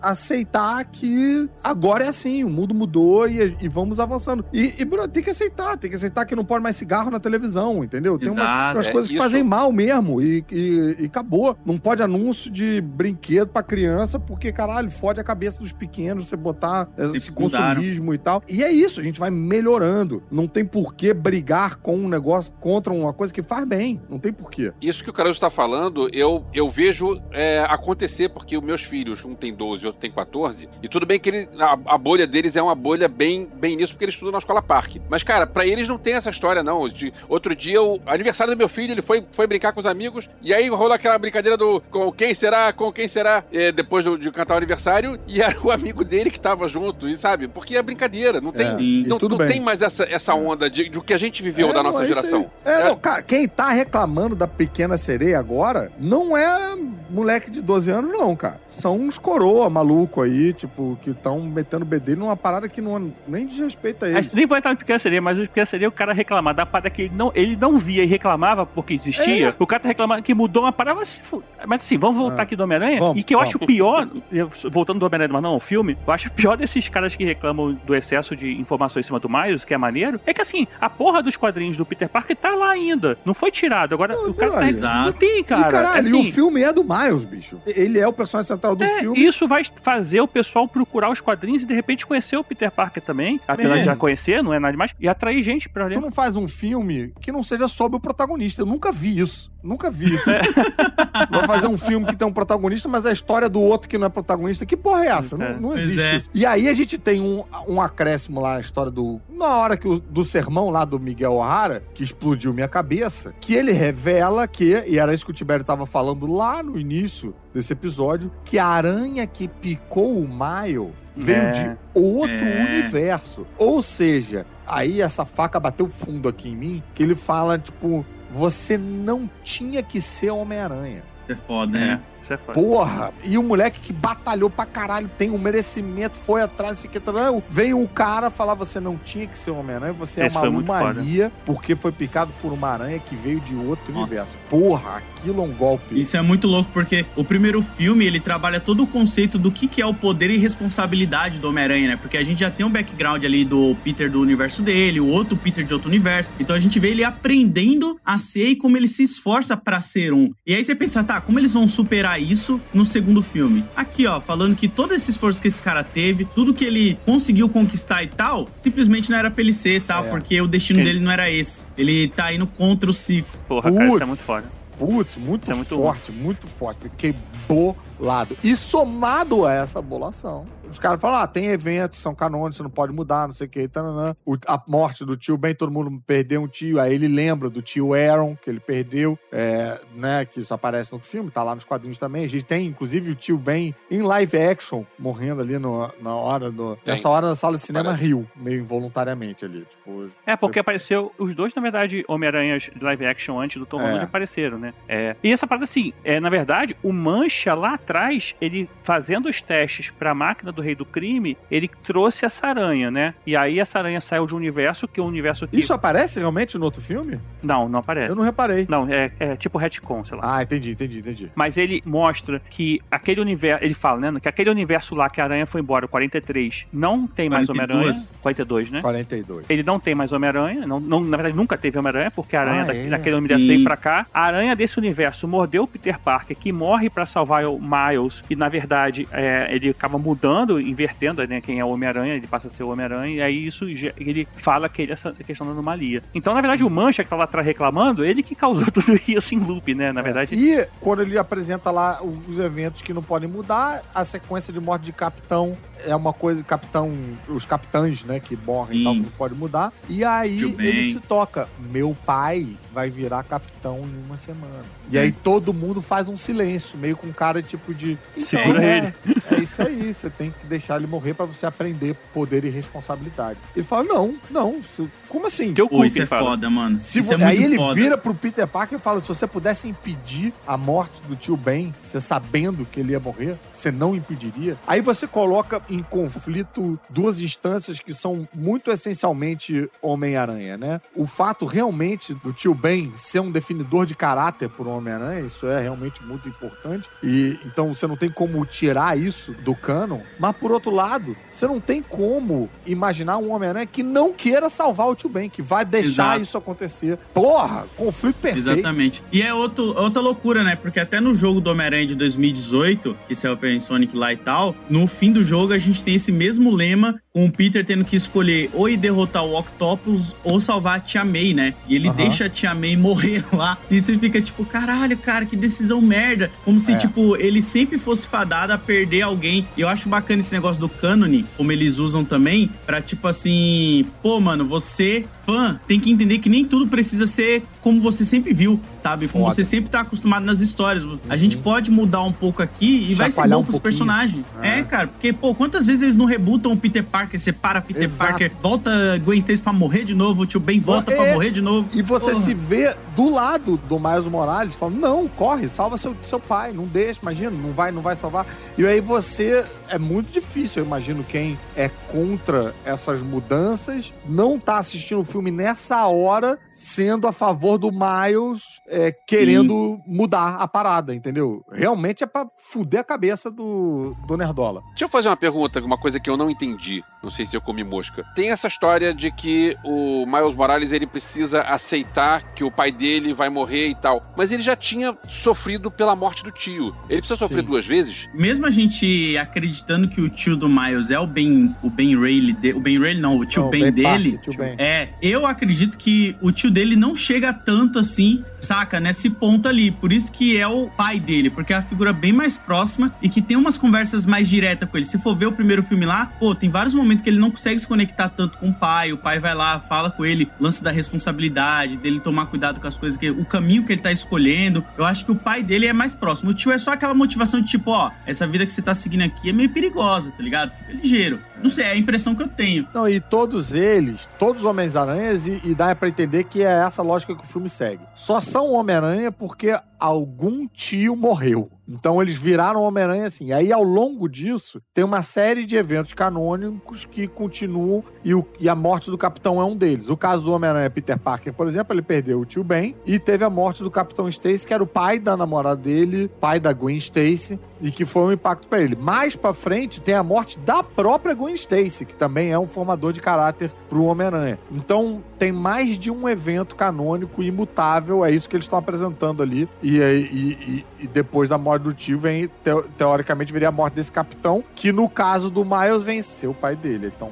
aceitar que agora é assim, o mundo mudou e, e vamos avançando. E, e bro, tem que aceitar, tem que aceitar que não pode mais cigarro na televisão, entendeu? Tem umas, Exato, umas é, coisas que isso- fazem mal mesmo e, e, e acabou. Não pode anúncio de brinquedo pra criança porque, caralho, fode a cabeça dos pequenos você botar esse mudaram. consumismo e tal. E é isso, a gente vai melhorando. Não tem por que brigar com um negócio contra uma coisa que faz bem. Não tem por quê. Isso que o Caruso está falando, eu, eu vejo é, acontecer, porque os meus filhos, um tem 12 e outro tem 14, e tudo bem que ele- a, a bolha deles é uma bolha bem, bem nisso, porque eles estudam na escola parque. Mas, cara, pra eles não tem essa história, não. De- outro dia, o aniversário do meu filho, ele foi, foi brincar com os amigos, e aí rolou aquela brincadeira do com quem será, com quem será, é, depois do- de cantar o aniversário, e era o amigo dele que tava junto, e sabe? Porque é brincadeira, não tem, É, e não, tudo não tem mais essa, essa onda de, do que a gente viveu É, da não, nossa é geração. É, não, cara, quem tá reclamando da pequena sereia agora não é moleque de 12 anos, não, cara. São uns coroa maluco aí, tipo, que estão metendo bedelho numa parada que não nem desrespeita A eles. gente nem vai entrar no Pequena Sereia, mas o Pequena Sereia, o cara reclamar da parada que ele não, ele não via e reclamava porque existia. É. O cara tá reclamando que mudou uma parada. mas, Mas assim, vamos voltar Ah. aqui do Homem-Aranha. E que eu vamos. acho pior, voltando do Homem-Aranha, mas não ao filme, eu acho pior desses caras que reclamam do excesso de informações em cima do Miles, que é maneiro, é que assim, a porra dos quadrinhos do Peter Parker tá lá ainda. Não foi tirado. Agora, Não, o cara tá. Exato. Não tem, cara. e caralho, assim, e o filme é do Miles, bicho. Ele é o personagem central do é, filme. isso vai fazer o pessoal procurar os quadrinhos e de repente conhecer o Peter Parker também. Apesar de É. já conhecer, não é nada demais. E atrair gente pra Tu ler. não faz um filme que não seja sobre o protagonista. Eu nunca vi isso. Nunca vi isso. É. Vai fazer um filme que tem um protagonista, mas a história do outro que não é protagonista. Que porra é essa? É. Não, não existe é. isso. E aí a gente tem um, um acréscimo lá na história do. Na hora que o, do sermão lá do Miguel O'Hara, que explodiu minha cabeça, que ele revela que, e era isso que o Tibério tava falando lá no início desse episódio, que a aranha que picou o Maio veio É. de outro É. universo. Ou seja, aí essa faca bateu fundo aqui em mim, que ele fala, tipo, você não tinha que ser Homem-Aranha. Isso é foda, É, né? Isso é foda. Porra! E o moleque que batalhou pra caralho, tem um merecimento, foi atrás, sei que tal. Veio o cara falar: você não tinha que ser um Homem-Aranha, você é Isso uma foi muito anomalia, porque foi picado por uma aranha que veio de outro Nossa. universo. Porra, aquilo é um golpe. Isso é muito louco, porque o primeiro filme, ele trabalha todo o conceito do que, que é o poder e responsabilidade do Homem-Aranha, né? Porque a gente já tem um background ali do Peter do universo dele, o outro Peter de outro universo. Então a gente vê ele aprendendo a ser e como ele se esforça pra ser um. E aí você pensa, tá, como eles vão superar isso no segundo filme? Aqui, ó, falando que todo esse esforço que esse cara teve, tudo que ele conseguiu conquistar e tal, simplesmente não era pra ele ser, tá? É. Porque o destino dele não era esse. Ele tá indo contra o ciclo. Porra, cara, isso é muito foda. Putz, muito, é muito forte, muito forte. Fiquei bolado. E somado a essa bolação, os caras falam, ah, tem eventos, são canônicos, você não pode mudar, não sei o que, tananã. O- a morte do tio Ben, todo mundo perdeu um tio, aí ele lembra do tio Aaron, que ele perdeu, é, né, que isso aparece no outro filme, tá lá nos quadrinhos também. A gente tem, inclusive, o tio Ben em live action, morrendo ali no- na hora do... Tem. Nessa hora na sala de cinema Parece. riu, meio involuntariamente ali, tipo... É, porque apareceu os dois, na verdade, Homem-Aranhas de live action antes do Tom É. Holland apareceram, né? É, e essa parada, assim, é, na verdade, o Mancha lá atrás, ele fazendo os testes pra máquina do Rei do Crime, ele trouxe essa aranha, né? E aí essa aranha saiu de um universo que é um universo que. Isso aparece realmente no outro filme? Não, não aparece. Eu não reparei. Não, é, é tipo retcon, sei lá. Ah, entendi, entendi, entendi. Mas ele mostra que aquele universo. Ele fala, né? Que aquele universo lá que a aranha foi embora, o 43, não tem mais 42. Homem-Aranha. 42, né? 42. Ele não tem mais Homem-Aranha, não, não- na verdade nunca teve Homem-Aranha, porque a aranha Ah, daqui- é? daquele universo veio pra cá. A aranha desse universo mordeu o Peter Parker, que morre pra salvar o Miles, e na verdade é, ele acaba mudando, invertendo né, quem é o Homem-Aranha, ele passa a ser o Homem-Aranha, e aí isso ele fala que ele é essa questão da anomalia. Então, na verdade, o Mancha que tá lá atrás reclamando, ele que causou tudo isso em loop, né? Na verdade. E quando ele apresenta lá os eventos que não podem mudar, a sequência de morte de capitão é uma coisa, capitão, os capitães, né, que morrem e tal, não pode mudar. E aí ele se toca, meu pai vai virar capitão em uma semana. E É. aí todo mundo faz um silêncio, meio com cara tipo de então, Segura é, ele. é isso aí, você tem que deixar ele morrer pra você aprender poder e responsabilidade. Ele fala: "Não, não, como assim?" Pô, cu, isso é fala. foda, mano. Se isso é muito aí ele foda. vira pro Peter Parker e fala: se você pudesse impedir a morte do tio Ben, você sabendo que ele ia morrer, você não impediria. Aí você coloca em conflito duas instâncias que são muito essencialmente Homem-Aranha, né? O fato realmente do tio Ben ser um definidor de caráter por um Homem-Aranha, isso é realmente muito importante. E então você não tem como tirar isso do canon. Mas por outro lado, você não tem como imaginar um Homem-Aranha que não queira salvar o tio Ben, que vai deixar Exato. isso acontecer. Porra, conflito perfeito. Exatamente. E é outro, outra loucura, né? Porque até no jogo do Homem-Aranha de 2018, que saiu pela Sonic lá e tal, no fim do jogo a gente tem esse mesmo lema, com o Peter tendo que escolher ou ir derrotar o Octopus ou salvar a Tia May, né? E ele Aham. deixa a Tia May morrer lá. E você fica tipo, caralho, cara, que decisão merda. Como se, É. tipo, ele sempre fosse fadado a perder alguém. E eu acho bacana esse negócio do cânone, como eles usam também, pra tipo assim, pô, mano, você, fã, tem que entender que nem tudo precisa ser como você sempre viu, sabe? Como Foda. você sempre tá acostumado nas histórias. A gente pode mudar um pouco aqui e vai ser bom um pros pouquinho. personagens. É. É. cara, porque, pô, quantas vezes eles não rebutam o Peter Parker, separa Peter Exato. Parker, volta Gwen Stacy pra morrer de novo, o tio Ben volta É. pra morrer de novo. E você Porra. se vê do lado do Miles Morales, falando, não, corre, salva seu, seu pai, não deixa, imagina, não vai, não vai salvar. E aí você, é muito difícil, eu imagino, quem é contra essas mudanças, não tá assistindo o filme nessa hora, sendo a favor do Miles, é, querendo mudar a parada, entendeu? Realmente é pra fuder a cabeça do, do Nerdola. Deixa eu fazer uma pergunta, uma coisa que eu não entendi. Não sei se eu comi mosca. Tem essa história de que o Miles Morales ele precisa aceitar que o pai dele vai morrer e tal. Mas ele já tinha sofrido pela morte do tio. Ele precisa sofrer Sim. duas vezes? Mesmo a gente acreditando que o tio do Miles é o Ben, o Ben Rayleigh, de- o Ben Rayleigh não, o tio Não, Ben, Ben dele, Parker, tio Ben. é, eu acredito que o tio dele não chega tanto assim, saca, nesse ponto ali. Por isso que é o pai dele, porque é a figura bem mais próxima e que tem umas conversas mais diretas com ele. Se for ver o primeiro filme lá, pô, tem vários momentos que ele não consegue se conectar tanto com o pai. O pai vai lá, fala com ele, lance da responsabilidade, dele tomar cuidado com as coisas, que o caminho que ele tá escolhendo. Eu acho que o pai dele é mais próximo. O tio é só aquela motivação de tipo, ó, essa vida que você tá seguindo aqui é meio perigosa, tá ligado? Fica ligeiro. Não sei, é a impressão que eu tenho. Não, e todos eles, todos os Homens-Aranhas, e, e dá pra entender que é essa lógica que o filme segue. Só são Homem-Aranha porque algum tio morreu. Então eles viraram Homem-Aranha assim. Aí, ao longo disso, tem uma série de eventos canônicos que continuam e, o- e a morte do Capitão é um deles. O caso do Homem-Aranha Peter Parker, por exemplo, ele perdeu o tio Ben e teve a morte do Capitão Stacy, que era o pai da namorada dele, pai da Gwen Stacy, e que foi um impacto pra ele. Mais pra frente tem a morte da própria Gwen Stacy, que também é um formador de caráter pro Homem-Aranha. Então tem mais de um evento canônico imutável, é isso que eles estão apresentando ali. E, e- e- e depois da morte do tio, vem, teo- teoricamente, viria a morte desse capitão, que no caso do Miles venceu o pai dele. Então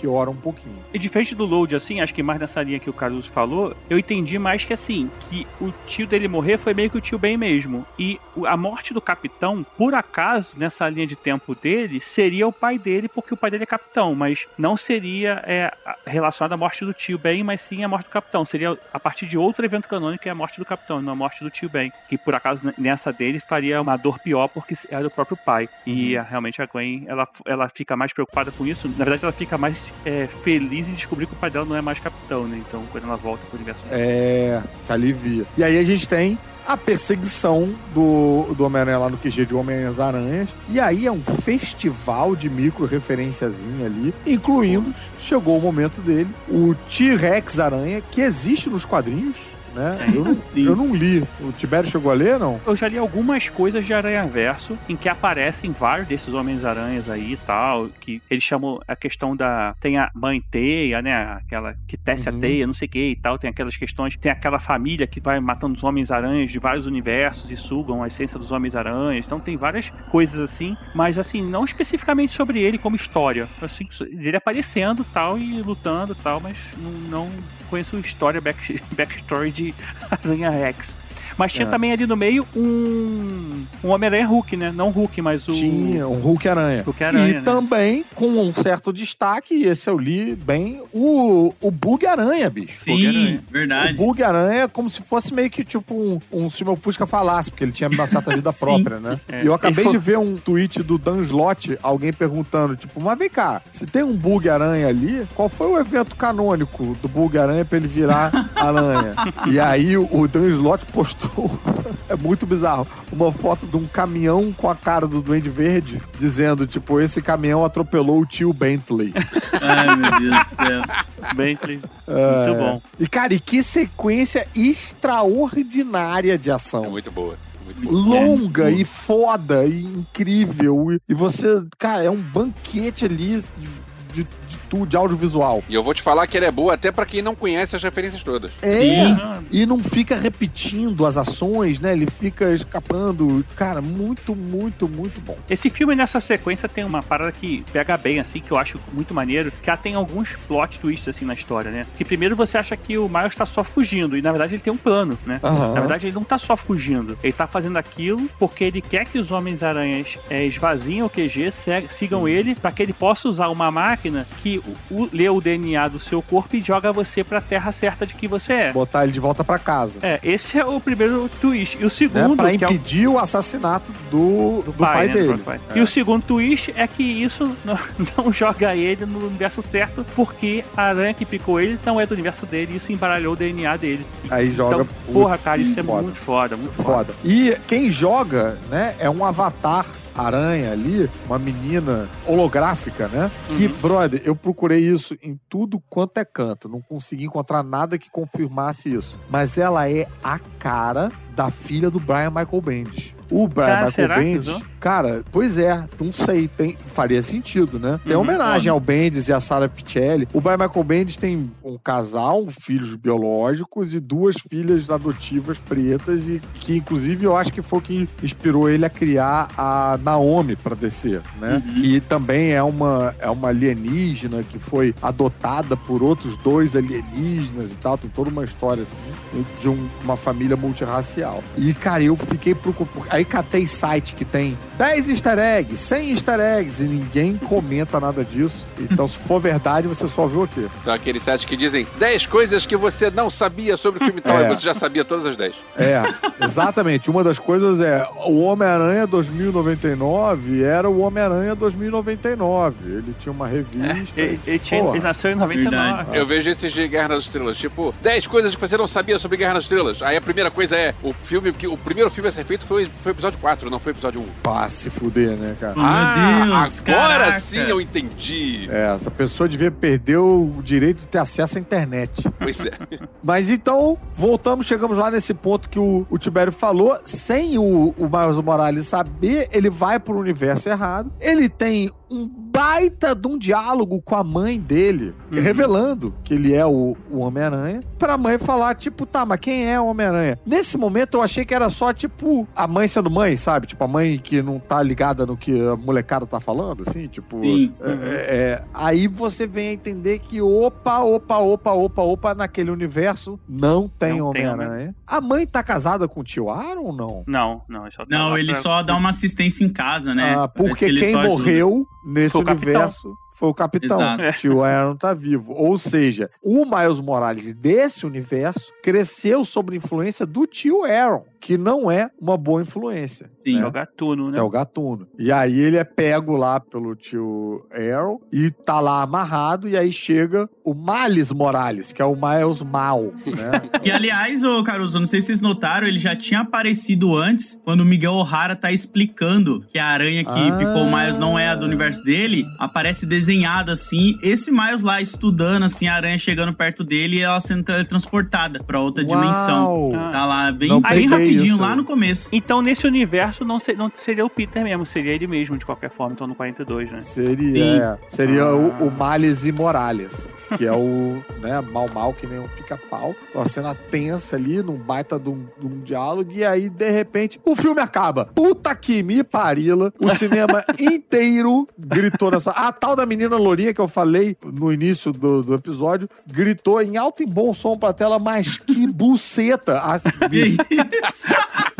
piora um pouquinho. E diferente do Load, assim, acho que mais nessa linha que o Carlos falou, eu entendi mais que assim, que o tio dele morrer foi meio que o tio Ben mesmo. E a morte do capitão, por acaso, nessa linha de tempo dele, seria o pai dele, porque o pai dele é capitão, mas não seria é, relacionado à morte do tio Ben, mas sim a morte do capitão. Seria a partir de outro evento canônico que é a morte do capitão, não a morte do tio Ben. Que por acaso nessa dele faria uma dor pior porque era o próprio pai. E a- realmente a Gwen, ela, ela fica mais preocupada com isso. Na verdade, ela fica mais é, feliz em descobrir que o pai dela não é mais capitão, né? Então, quando ela volta pro universo. É, que alivia. E aí a gente tem a perseguição do, do Homem-Aranha lá no QG de Homens-Aranhas. E aí é um festival de micro-referenciazinha ali, incluindo, chegou o momento dele, o T-Rex Aranha, que existe nos quadrinhos, né? Eu não, Sim. eu não li. O Tibério chegou a ler, não? Eu já li algumas coisas de Aranha Verso em que aparecem vários desses Homens-Aranhas aí e tal, que eles chamam a questão da. Tem a mãe teia, né? Aquela que tece Uhum. a teia, não sei o que e tal. Tem aquelas questões. Tem aquela família que vai matando os Homens-Aranhas de vários universos e sugam a essência dos Homens-Aranhas. Então tem várias coisas assim, mas assim, não especificamente sobre ele como história. Assim, ele aparecendo tal e lutando tal, mas não, não conheço história, back, backstory de Aranha Rex. Mas tinha É. também ali no meio um, um Homem-Aranha Hulk, né? Não Hulk, mas o. Tinha um Hulk-Aranha. Hulk-Aranha, e né? também, com um certo destaque, e esse eu li bem, o, o Bug-Aranha, bicho. Sim, Homem-Aranha. O verdade. Bug-Aranha é como se fosse meio que tipo um, um se meu Fusca falasse, porque ele tinha uma certa vida própria, né? É. E eu acabei de ver um tweet do Dan Slott, alguém perguntando, tipo, mas vem cá, se tem um Bug-Aranha ali, qual foi o evento canônico do Bug-Aranha pra ele virar aranha? e aí o, o Dan Slott postou, é muito bizarro, uma foto de um caminhão com a cara do Duende Verde, dizendo, tipo, esse caminhão atropelou o tio Bentley. Ai, meu Deus do céu. Bentley. É. Muito bom. E, cara, e que sequência extraordinária de É ação. muito boa. Muito boa. Longa e foda e incrível. E, e você, cara, é um banquete ali de, de, de tudo, de audiovisual. E eu vou te falar que ela é boa até pra quem não conhece as referências todas. É. Ah, E não fica repetindo as ações, né? Ele fica escapando. Cara, muito, muito, muito bom. Esse filme, nessa sequência, tem uma parada que pega bem, assim, que eu acho muito maneiro, que ela tem alguns plot twists, assim, na história, né? Que primeiro você acha que o Miles tá só fugindo, e na verdade ele tem um plano, né? Aham. Na verdade, ele não tá só fugindo. Ele tá fazendo aquilo porque ele quer que os Homens-Aranhas é, esvaziem o QG, sigam ele, pra que ele possa usar uma máquina que o, o- lê o DNA do seu corpo e joga você pra terra certa de que você é. Botar ele de volta pra casa. É, esse é o primeiro twist. E o Né? segundo, Pra que é o impedir o assassinato do, do, pai, né, do dele. próprio pai. E o segundo twist é que isso não, não joga ele no universo certo, porque a aranha que picou ele não é do universo dele, e isso embaralhou o DNA dele. Aí joga. Então, porra, putz, cara, isso é foda. muito foda, muito foda. Foda. E quem joga, né, é um avatar aranha ali, uma menina holográfica, né? Que, Uhum. brother, eu procurei isso em tudo quanto é canto. Não consegui encontrar nada que confirmasse isso. Mas ela é a cara da filha do Brian Michael Bendis. O Brian Cara, Michael será que Bendis? Cara, pois é, não sei, tem, faria sentido, né? Tem Uhum, homenagem ao Bendis e a Sarah Pichelli. O Brian Michael Bendis tem um casal, filhos biológicos e duas filhas adotivas pretas e que inclusive eu acho que foi o que inspirou ele a criar a Naomi para descer, né? Que também é uma é uma alienígena que foi adotada por outros dois alienígenas e tal, tem toda uma história assim de um- uma família multirracial. E cara, eu fiquei preocupado. Aí catei site que tem 10 easter eggs, 100 easter eggs e ninguém comenta nada disso. Então, se for verdade, você só viu o quê? Então, aqueles sites que dizem 10 coisas que você não sabia sobre o filme tal, É. e você já sabia todas as 10. É, exatamente. Uma das coisas é o Homem-Aranha 2099 era o Homem-Aranha 2099. Ele tinha uma revista. É, ele, ele tinha- ele nasceu em 99. Verdade. Eu vejo esses de Guerra nas Estrelas, tipo, 10 coisas que você não sabia sobre Guerra nas Estrelas. Aí a primeira coisa é, o filme, que o primeiro filme a ser feito foi, foi o episódio 4, não foi o episódio 1. Pá, se fuder, né, cara? Meu Deus, agora caraca. sim eu entendi. É, essa pessoa devia perder o direito de ter acesso à internet. Pois é. Mas então, voltamos, chegamos lá nesse ponto que o, o Tibério falou. Sem o, o Miles Morales saber, ele vai pro universo errado. Ele tem um baita de um diálogo com a mãe dele, Uhum. revelando que ele é o, o Homem-Aranha, pra mãe falar, tipo, tá, mas quem é o Homem-Aranha? Nesse momento eu achei que era só, tipo, a mãe sendo mãe, sabe? Tipo, a mãe que não tá ligada no que a molecada tá falando, assim, tipo. Sim. é, é, é. aí você vem a entender que, opa, opa, opa, opa, opa, naquele universo não tem Homem-Aranha. A mãe tá casada com o tio Aaron ou não? Não, não, ele só tá Não, ele pra- só dá uma assistência em casa, né? Ah, porque que quem só ajuda. Nesse Foi o capitão. Foi o capitão. Exato. Tio Aaron tá vivo. Ou seja, o Miles Morales desse universo cresceu sob a influência do tio Aaron, que não é uma boa influência. Sim. É o gatuno, né? É o gatuno. E aí ele é pego lá pelo tio Aaron e tá lá amarrado. E aí chega o Miles Morales, que é o Miles Mal, né? E aliás, ô Caruso, não sei se vocês notaram, ele já tinha aparecido antes, quando o Miguel O'Hara tá explicando que a aranha que Ah. picou o Miles não é a do universo dele, aparece desenhada assim, esse Miles lá estudando assim, a aranha chegando perto dele e ela sendo teletransportada pra outra dimensão. Uau! Ah. Tá lá bem, Não bem rapidinho isso. lá no começo. Então, nesse universo, não, se- não seria o Peter mesmo, seria ele mesmo, de qualquer forma, então no 42, né? Seria, seria Ah. o, o Miles e Morales, que é o, né, mal mal que nem um pica-pau. Uma cena tensa ali, num baita de um, de um diálogo, e aí, de repente, o filme acaba. Puta que me parila. O cinema inteiro gritou nessa... A tal da menina lourinha que eu falei no início do, do episódio, gritou em alto e bom som pra tela, mas que buceta! As- Que isso?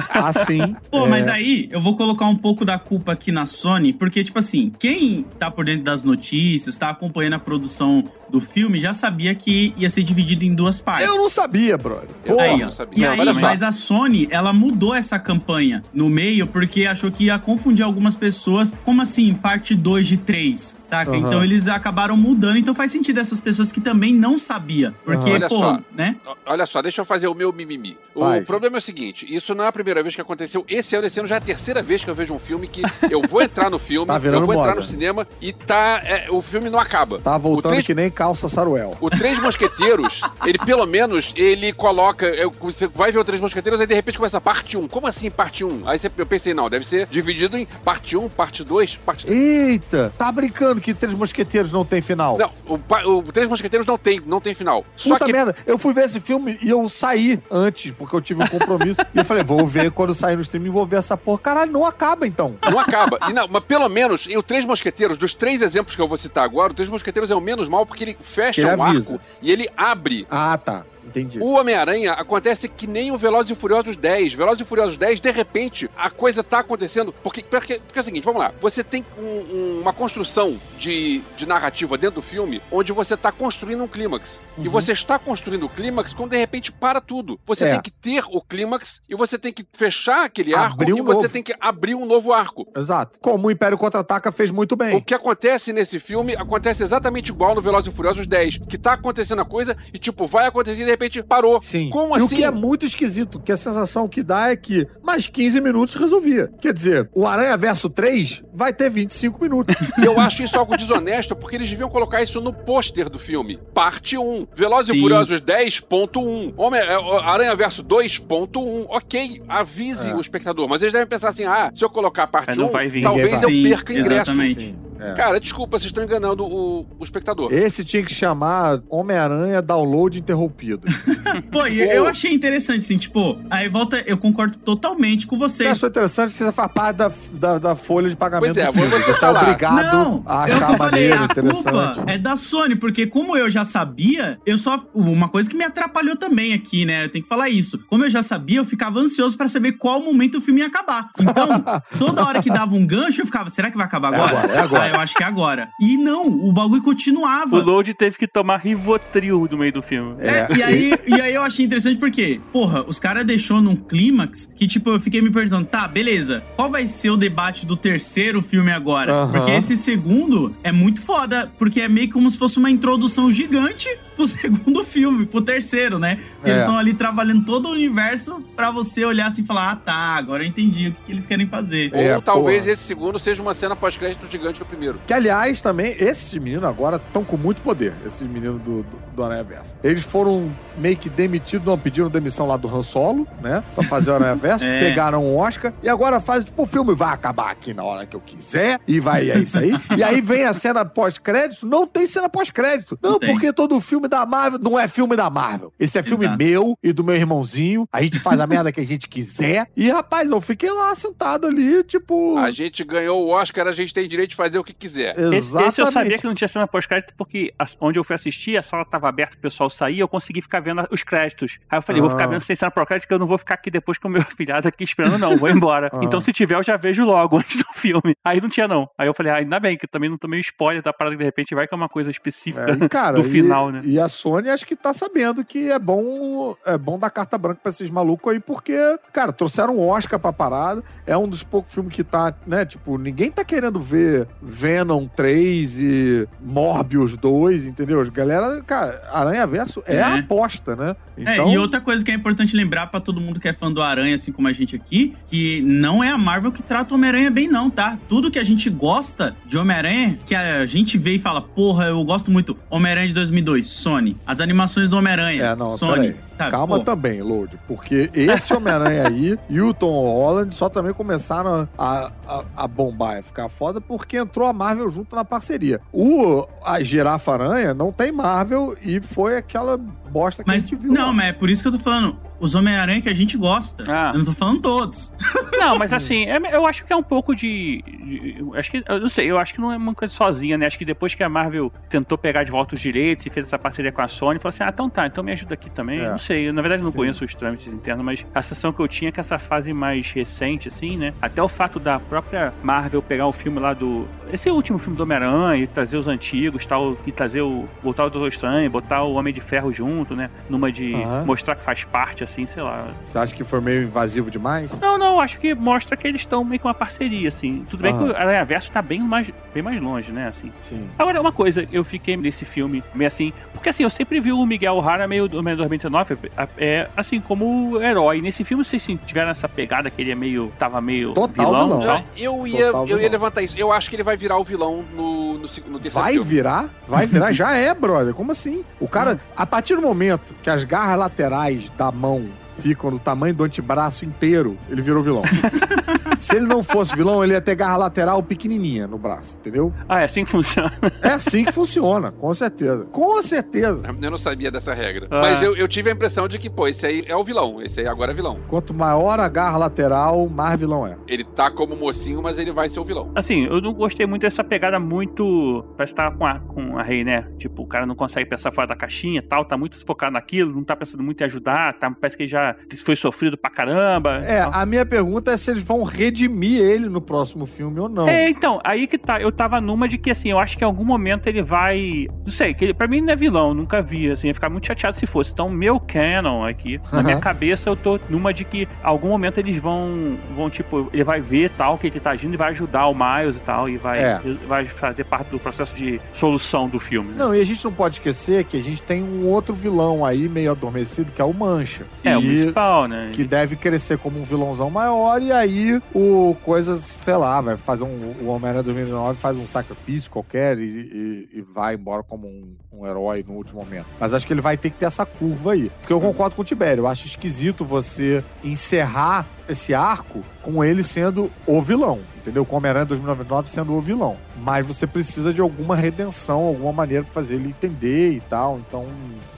Assim. Pô, é, mas aí eu vou colocar um pouco da culpa aqui na Sony, porque, tipo assim, quem tá por dentro das notícias, tá acompanhando a produção do filme, já sabia que ia ser dividido em duas partes. Eu não sabia, brother. Eu. Aí, não sabia. E Não, aí, mas a Sony, ela mudou essa campanha no meio porque achou que ia confundir algumas pessoas. Como assim, parte 2 de 3, saca? Aham. Então eles acabaram mudando. Então faz sentido essas pessoas que também não sabia. Porque. Olha pô, só. né? Olha só, deixa eu fazer o meu mimimi. O Faz. problema é o seguinte: isso não é a primeira vez que aconteceu. Esse ano, esse ano já é a terceira vez que eu vejo um filme que eu vou entrar no filme, Tá eu vou entrar moda. no cinema e tá. é, o filme não acaba. Tá voltando O três- que nem calça saruel. O Três Mosqueteiros, ele pelo menos, ele coloca. eu- você vai ver o Três Mosqueteiros, aí de repente começa a parte 1. Como assim parte 1? Aí você- eu pensei, não, deve ser dividido em parte 1, parte 2, parte 3. Eita, tá brincando que Três Mosqueteiros não tem final? Não, o, o Três Mosqueteiros não tem, não tem final. Só Puta que. merda, eu fui ver esse filme e eu saí antes, porque eu tive um compromisso. e eu falei, vou ver quando sair no streaming, vou ver essa porra. Caralho, não acaba então. Não acaba. E não, mas pelo menos, o Três Mosqueteiros, dos três exemplos que eu vou citar agora, o Três Mosqueteiros é o menos mal porque ele fecha Ele o avisa. arco e ele abre. Ah, tá. Entendi. O Homem-Aranha acontece que nem o Velozes e Furiosos 10. Velozes e Furiosos 10, de repente, a coisa tá acontecendo. Porque, porque, porque é o seguinte, vamos lá. Você tem um- um- uma construção de, de narrativa dentro do filme onde você tá construindo um clímax. E você está construindo o clímax quando de repente para tudo. Você Uhum. É. tem que ter o clímax e você tem que fechar aquele arco e você novo. tem que abrir um novo arco. Exato. Como o Império Contra-Ataca fez muito O bem. que acontece nesse filme acontece exatamente igual no Velozes e Furiosos 10. Que tá acontecendo a coisa e, tipo, vai acontecer e de repente parou. Sim. Como e assim? o que é muito esquisito, que a sensação que dá é que mais 15 minutos resolvia. Quer dizer, o Aranha Verso 3 vai ter 25 minutos. E eu acho isso algo desonesto, porque eles deviam colocar isso no pôster do filme. Parte 1. Velozes e. Furiosos 10.1. Homem, é, Aranha Verso 2.1. Ok, avise É. o espectador. Mas eles devem pensar assim: ah, se eu colocar parte Mas não 1, vai vir. talvez eu perca Sim, ingresso. exatamente. Sim, é. Cara, desculpa, vocês estão enganando o, o espectador. Esse tinha que chamar Homem-Aranha Download Interrompido. Pô, e eu achei interessante, assim, tipo, aí volta, eu concordo totalmente com Você vocês. achou interessante que você faz parte da, da, da folha de pagamento Pois é, do filme. você Você é obrigado Não, a eu achar que falei, maneiro, a interessante. culpa é da Sony, porque como eu já sabia, eu só uma coisa que me atrapalhou também aqui, né? Eu tenho que falar isso. Como eu já sabia, eu ficava ansioso pra saber qual momento o filme ia acabar. Então, toda hora que dava um gancho, eu ficava, será que vai acabar É agora? agora, é agora. Eu acho que é agora. E não, o bagulho continuava. O Load teve que tomar Rivotril no meio do filme. É, e, aí, e aí eu achei interessante porque, porra, os caras deixou num clímax que, tipo, eu fiquei me perguntando, tá, beleza, qual vai ser o debate do terceiro filme agora? Porque esse segundo é muito foda, porque é meio como se fosse uma introdução gigante pro segundo filme, pro terceiro, né? Porque É. eles estão ali trabalhando todo o universo pra você olhar assim e falar: ah, tá, agora eu entendi o que, que eles querem fazer. É, Ou talvez porra. esse segundo seja uma cena pós-crédito gigante do primeiro. Que, aliás, também, esses meninos agora estão com muito poder, esses meninos do, do, do Aranha Verso. Eles foram meio que demitidos, não pediram demissão lá do Han Solo, né? Pra fazer o Aranha Verso, É. pegaram o Oscar e agora fazem, tipo, o filme vai acabar aqui na hora que eu quiser e vai, é isso aí. e aí vem a cena pós-crédito, não tem cena pós-crédito. Não, Não porque todo filme da Marvel não é filme da Marvel. Esse é filme Exato. meu e do meu irmãozinho. A gente faz a merda que a gente quiser. E, rapaz, eu fiquei lá sentado ali, tipo. A gente ganhou o Oscar, a gente tem direito de fazer o que quiser. Esse, Exatamente. esse eu sabia que não tinha cena pós-crédito, porque onde eu fui assistir, a sala tava aberta, o pessoal saía, eu consegui ficar vendo os créditos. Aí eu falei, vou ficar Ah. vendo sem cena pós-crédito, que eu não vou ficar aqui depois com o meu afilhado aqui esperando, não, vou embora. Ah. Então, se tiver, eu já vejo logo antes do filme. Aí não tinha, não. Aí eu falei, ah, ainda bem, que eu também não tomei spoiler da parada que de repente vai que é uma coisa específica É, e, cara, do e- final, né? E a Sony acho que tá sabendo que é bom, é bom dar carta branca pra esses malucos aí, porque, cara, trouxeram um Oscar pra parada. É um dos poucos filmes que tá, né? Tipo, ninguém tá querendo ver Venom 3 e Morbius 2, entendeu? Galera, cara, Aranha Verso é, É. a aposta, né? Então, É, e outra coisa que é importante lembrar pra todo mundo que é fã do Aranha, assim como a gente aqui, que não é a Marvel que trata o Homem-Aranha bem, não, tá? Tudo que a gente gosta de Homem-Aranha, que a gente vê e fala, porra, eu gosto muito, Homem-Aranha de 2002, Sony. As animações do Homem-Aranha, É, não, Sony. peraí. Sabe? Calma Pô, também, Load, porque esse Homem-Aranha aí e o Tom Holland só também começaram a, a, a bombar, a ficar foda, porque entrou a Marvel junto na parceria. O a Girafa Aranha não tem Marvel e foi aquela bosta que a Mas, gente viu. não, lá. mas é por isso que eu tô falando. Os Homem-Aranha que a gente gosta. Ah. Eu não tô falando todos. Não, mas assim, é- eu acho que é um pouco de, de- eu Acho que. Eu não sei, eu acho que não é uma coisa sozinha, né? Acho que depois que a Marvel tentou pegar de volta os direitos e fez essa parceria com a Sony, falou assim: ah, então tá, então me ajuda aqui também. É. Não sei, eu, na verdade eu não Sim. conheço os trâmites internos, mas a sensação que eu tinha é que essa fase mais recente, assim, né? Até o fato da própria Marvel pegar o filme lá do. Esse último filme do Homem-Aranha e trazer os antigos tal, e trazer o. botar o Doutor Estranho, botar o Homem de Ferro junto, né? Numa de Aham. mostrar que faz parte, assim, sei lá. Você acha que foi meio invasivo demais? Não, não, acho que mostra que eles estão meio com uma parceria, assim. Tudo bem Aham. que o Aranha Verso tá bem mais, bem mais longe, né, assim. Sim. Agora, uma coisa, eu fiquei nesse filme meio assim, porque assim, eu sempre vi o Miguel O'Hara meio do Homem 99, é, assim, como herói. Nesse filme, vocês tiveram essa pegada que ele é meio, tava meio Total vilão, vilão. Eu, ia, Total eu ia vilão. levantar isso. Eu acho que ele vai virar o vilão no, no, no terceiro Vai filme. virar? Vai virar? Já é, brother. Como assim? O cara, a partir do momento que as garras laterais da mão ficam do tamanho do antebraço inteiro, ele virou vilão. Se ele não fosse vilão, ele ia ter garra lateral pequenininha no braço, entendeu? Ah, é assim que funciona. É assim que funciona, com certeza. Com certeza. Eu não sabia dessa regra. Ah. Mas eu, eu tive a impressão de que, pô, esse aí é o vilão. Esse aí agora é vilão. Quanto maior a garra lateral, mais vilão é. Ele tá como mocinho, mas ele vai ser o vilão. Assim, eu não gostei muito dessa pegada muito. Parece que tá com a, com a Rei, né? Tipo, o cara não consegue pensar fora da caixinha e tal, tá muito focado naquilo, não tá pensando muito em ajudar, tá, parece que já foi sofrido pra caramba. É, tal. a minha pergunta é se eles vão redimir ele no próximo filme ou não. É, então, aí que tá. Eu tava numa de que, assim, eu acho que em algum momento ele vai. Não sei, que ele, pra mim não é vilão, nunca vi, assim, ia ficar muito chateado se fosse. Então, meu canon aqui, na minha cabeça, eu tô numa de que algum momento eles vão, vão, tipo, ele vai ver tal, que ele tá agindo e vai ajudar o Miles e tal, e vai, É. vai fazer parte do processo de solução do filme. Né? Não, e a gente não pode esquecer que a gente tem um outro vilão aí meio adormecido, que é o Mancha. É, o E- principal, né? que deve crescer como um vilãozão maior, e aí o coisa, sei lá, vai fazer um. O Homem-Aranha 2009 faz um sacrifício qualquer e, e- e vai embora como um, um herói no último momento. Mas acho que ele vai ter que ter essa curva aí. Porque eu concordo com o Tibério. Eu acho esquisito você encerrar esse arco com ele sendo o vilão. Entendeu? Com o Homem-Aranha 2099 sendo o vilão. Mas você precisa de alguma redenção, alguma maneira pra fazer ele entender e tal. Então,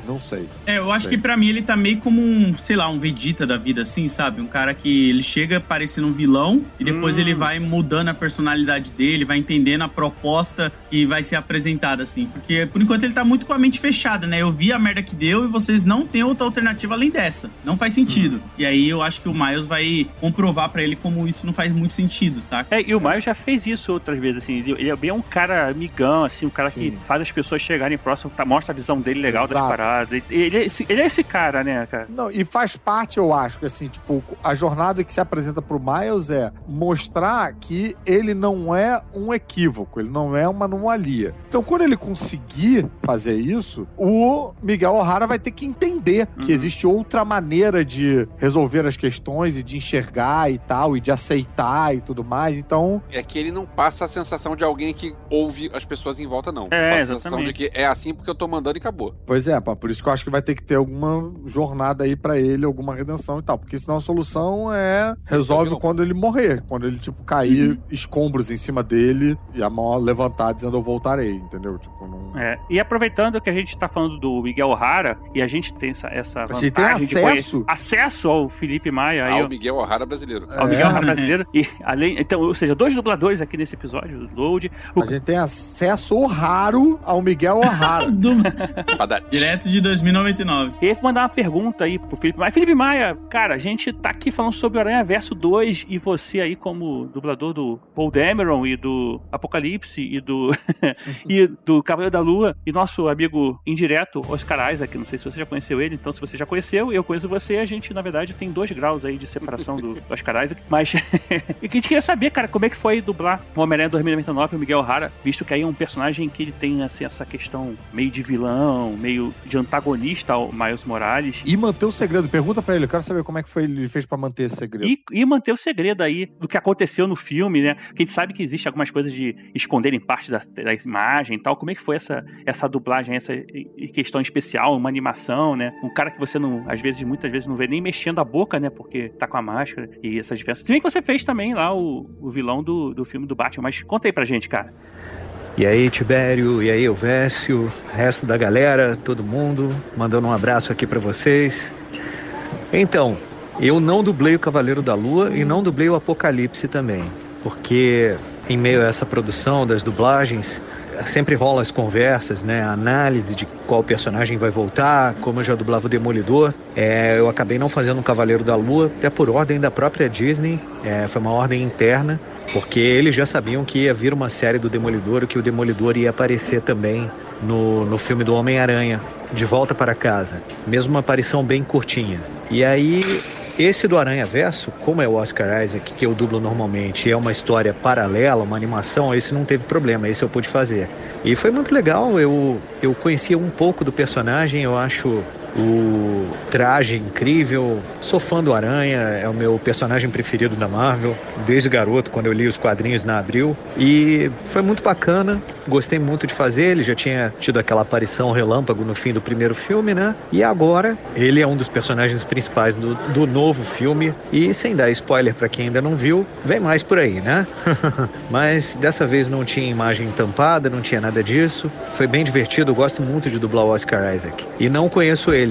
não sei. É, eu acho Sei. que pra mim ele tá meio como um, sei lá, um Vegeta da vida, assim, sabe? Um cara que ele chega parecendo um vilão e depois Hum. ele vai mudando a personalidade dele, vai entendendo a proposta que vai ser apresentada, assim. Porque por enquanto ele tá muito com a mente fechada, né? Eu vi a merda que deu e vocês não têm outra alternativa além dessa. Não faz sentido. E aí eu acho que o Miles vai comprovar pra ele como isso não faz muito sentido, saca? É, e o Maio já fez isso outras vezes, assim. Ele, é bem um cara amigão, assim, um cara Sim. que faz as pessoas chegarem próximo, tá- mostra a visão dele legal das Exato. paradas. Ele é, esse, ele é esse cara, né, cara? Não, e faz parte, eu acho, que assim, tipo, a jornada que se apresenta pro Miles é mostrar que ele não é um equívoco, ele não é uma anomalia. Então, quando ele conseguir fazer isso, o Miguel O'Hara vai ter que entender que Uhum. existe outra maneira de resolver as questões e de enxergar e tal, e de aceitar e tudo mais. Então, É que ele não passa a sensação de alguém que ouve as pessoas em volta, não. É, passa a sensação de que é assim porque eu tô mandando e acabou. Pois é, pá, por isso que eu acho que vai ter que ter alguma jornada aí pra ele, alguma redenção e tal. Porque senão a solução é resolve quando ele morrer. Quando ele, tipo, cair escombros em cima dele e a mão levantar dizendo eu voltarei, entendeu? Tipo, não. É, e aproveitando que a gente tá falando do Miguel O'Hara, e a gente tem essa, essa A gente tem acesso. conhecer- acesso ao Felipe Maia, aí, Ah, ó, o Miguel O'Hara brasileiro. ao Miguel É. O'Hara brasileiro, e além, então, ou seja, dois dubladores aqui nesse episódio, o Load, o A gente tem acesso raro ao Miguel O'Hara. Do-. Direto de 2099. E aí, vou mandar uma pergunta aí pro Felipe Maia. Felipe Maia, cara, a gente tá aqui falando sobre o Aranha Verso 2 e você aí como dublador do Paul Dameron e do Apocalipse e do e do Cavaleiro da Lua e nosso amigo indireto Oscar Isaac, não sei se você já conheceu ele, então se você já conheceu, eu conheço você, a gente na verdade tem dois graus aí de separação do, do Oscar Isaac, mas e que a gente queria saber, cara, como é que foi dublar o Homem-Aranha 2099 e o Miguel O'Hara, visto que aí é um personagem que ele tem assim, essa questão meio de vilão, meio de antagonista ao Miles Morales. E manter o segredo. Pergunta pra ele, eu quero saber como é que foi ele fez pra manter esse segredo. E, e manter o segredo aí do que aconteceu no filme, né? Porque a gente sabe que existe algumas coisas de esconderem parte da, da imagem e tal. Como é que foi essa, essa dublagem, essa questão especial, uma animação, né? Um cara que você não, às vezes, muitas vezes não vê nem mexendo a boca, né? Porque tá com a máscara e essas diferenças. Se bem que você fez também lá o, o vilão do, do filme do Batman, mas conta aí pra gente, cara. E aí, Tibério, e aí, Elvésio, resto da galera, todo mundo, mandando um abraço aqui pra vocês. Então, eu não dublei o Cavaleiro da Lua e não dublei o Apocalipse também, porque em meio a essa produção das dublagens, sempre rola as conversas, né? A análise de qual personagem vai voltar, como eu já dublava o Demolidor. É, eu acabei não fazendo o Cavaleiro da Lua, até por ordem da própria Disney, é, foi uma ordem interna, porque eles já sabiam que ia vir uma série do Demolidor, que o Demolidor ia aparecer também no, no filme do Homem-Aranha, De Volta para Casa. Mesmo uma aparição bem curtinha. E aí, esse do Aranha Verso, como é o Oscar Isaac, que eu dublo normalmente, é uma história paralela, uma animação, esse não teve problema, esse eu pude fazer. E foi muito legal, eu, eu conhecia um pouco do personagem, eu acho o traje incrível. Sou fã do Aranha, é o meu personagem preferido da Marvel, desde garoto, quando eu li os quadrinhos na Abril. E foi muito bacana, gostei muito de fazer. Ele já tinha tido aquela aparição relâmpago no fim do primeiro filme, né? E agora ele é um dos personagens principais do, do novo filme. E sem dar spoiler para quem ainda não viu, vem mais por aí, né? Mas dessa vez não tinha imagem tampada, não tinha nada disso. Foi bem divertido, eu gosto muito de dublar o Oscar Isaac. E não conheço ele.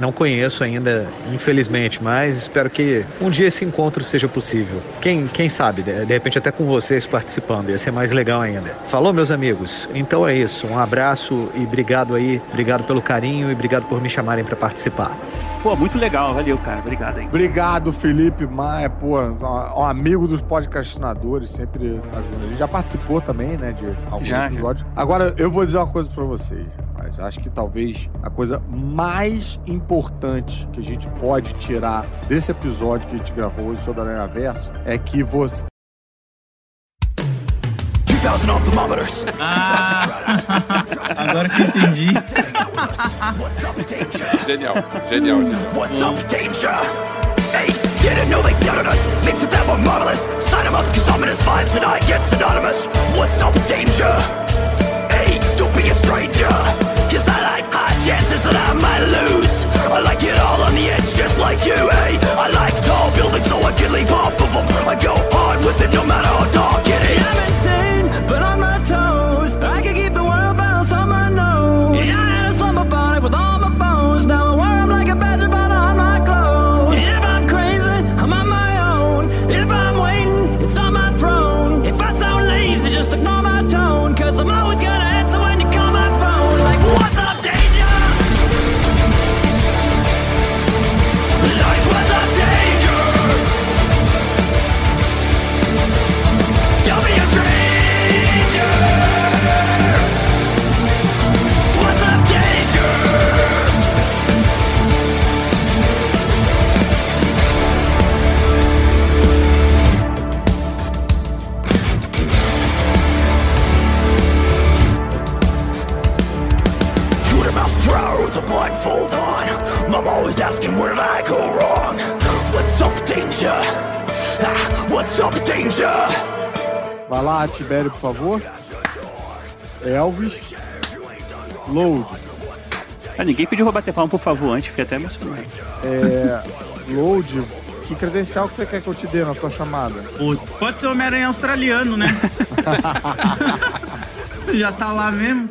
Não conheço ainda, infelizmente, mas espero que um dia esse encontro seja possível. Quem, quem sabe, de, de repente até com vocês participando, ia ser mais legal ainda. Falou, meus amigos? Então é isso. Um abraço e obrigado aí, obrigado pelo carinho e obrigado por me chamarem para participar. Pô, muito legal, valeu, cara. Obrigado aí. Obrigado, Felipe Maia, pô, um amigo dos podcastinadores, sempre ajuda. Ele já participou também, né, de alguns Já, já. episódios. Agora, eu vou dizer uma coisa pra vocês, mas acho que talvez a coisa mais importante que a gente pode tirar desse episódio que a gente gravou hoje sobre Aranha Verso é que você 2,000 on thermometers. Ah, agora que eu entendi. What's up, danger? Genial, genial, genial. What's up, danger? Hey, didn't know they doubted us. Makes it that more marvelous. Sign 'em up, cause ominous vibes and I get synonymous. What's up, danger? Hey, don't be a stranger. Cause I like high chances that I might lose. I like it all on the edge, just like you, hey. I like tall buildings so I can leap off of them. I go hard with it no matter how dark it is. I'm insane, but on por favor. Elvis. Load. Ah, ninguém pediu pra bater palma, por favor, antes, fiquei até emocionado. É. Load. Que credencial que você quer que eu te dê na tua chamada? Putz, pode ser Homem-Aranha australiano, né? Já tá lá mesmo.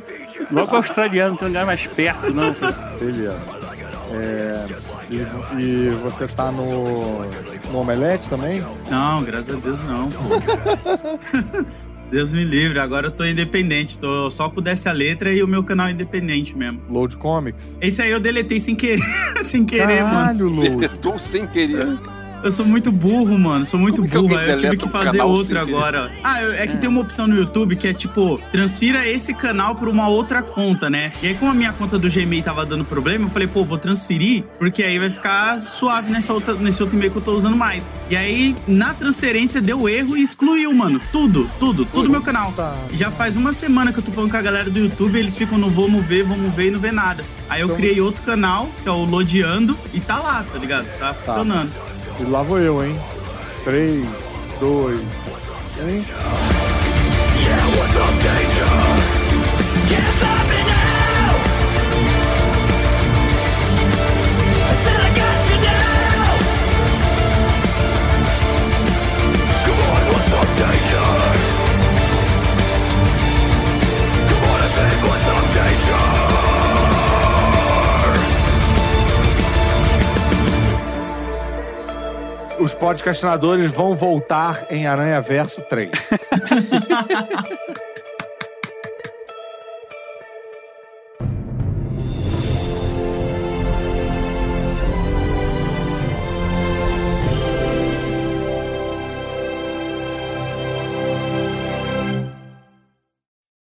Logo australiano, não tem lugar mais perto, não. Beleza. É, e, e você tá no, no Omelete também? Não, graças a Deus não. Deus me livre, agora eu tô independente. Tô só com o Desce a Letra e o meu canal é independente mesmo. Load Comics? Esse aí eu deletei sem querer. sem querer, mano. Caralho, Load. Deletou sem querer. Eu sou muito burro, mano. Sou muito Como Aí eu tive que fazer outra agora. Ah, eu- é que tem uma opção no YouTube que é tipo, transfira esse canal pra uma outra conta, né? E aí, como a minha conta do Gmail tava dando problema, eu falei, pô, vou transferir, porque aí vai ficar suave nessa outra, nesse outro e-mail que eu tô usando mais. E aí, na transferência, deu erro e excluiu, mano. Tudo, tudo, tudo meu canal. Tá. Já faz uma semana que eu tô falando com a galera do YouTube, eles ficam no vamos ver, vamos ver e não vê nada. Aí eu Então- criei outro canal, que é o Lodeando, e tá lá, tá ligado? Tá funcionando. E lá vou eu, hein? 3, 2, 1. Yeah, what's up, danger? Can't Os podcastinadores vão voltar em Aranha Verso 3.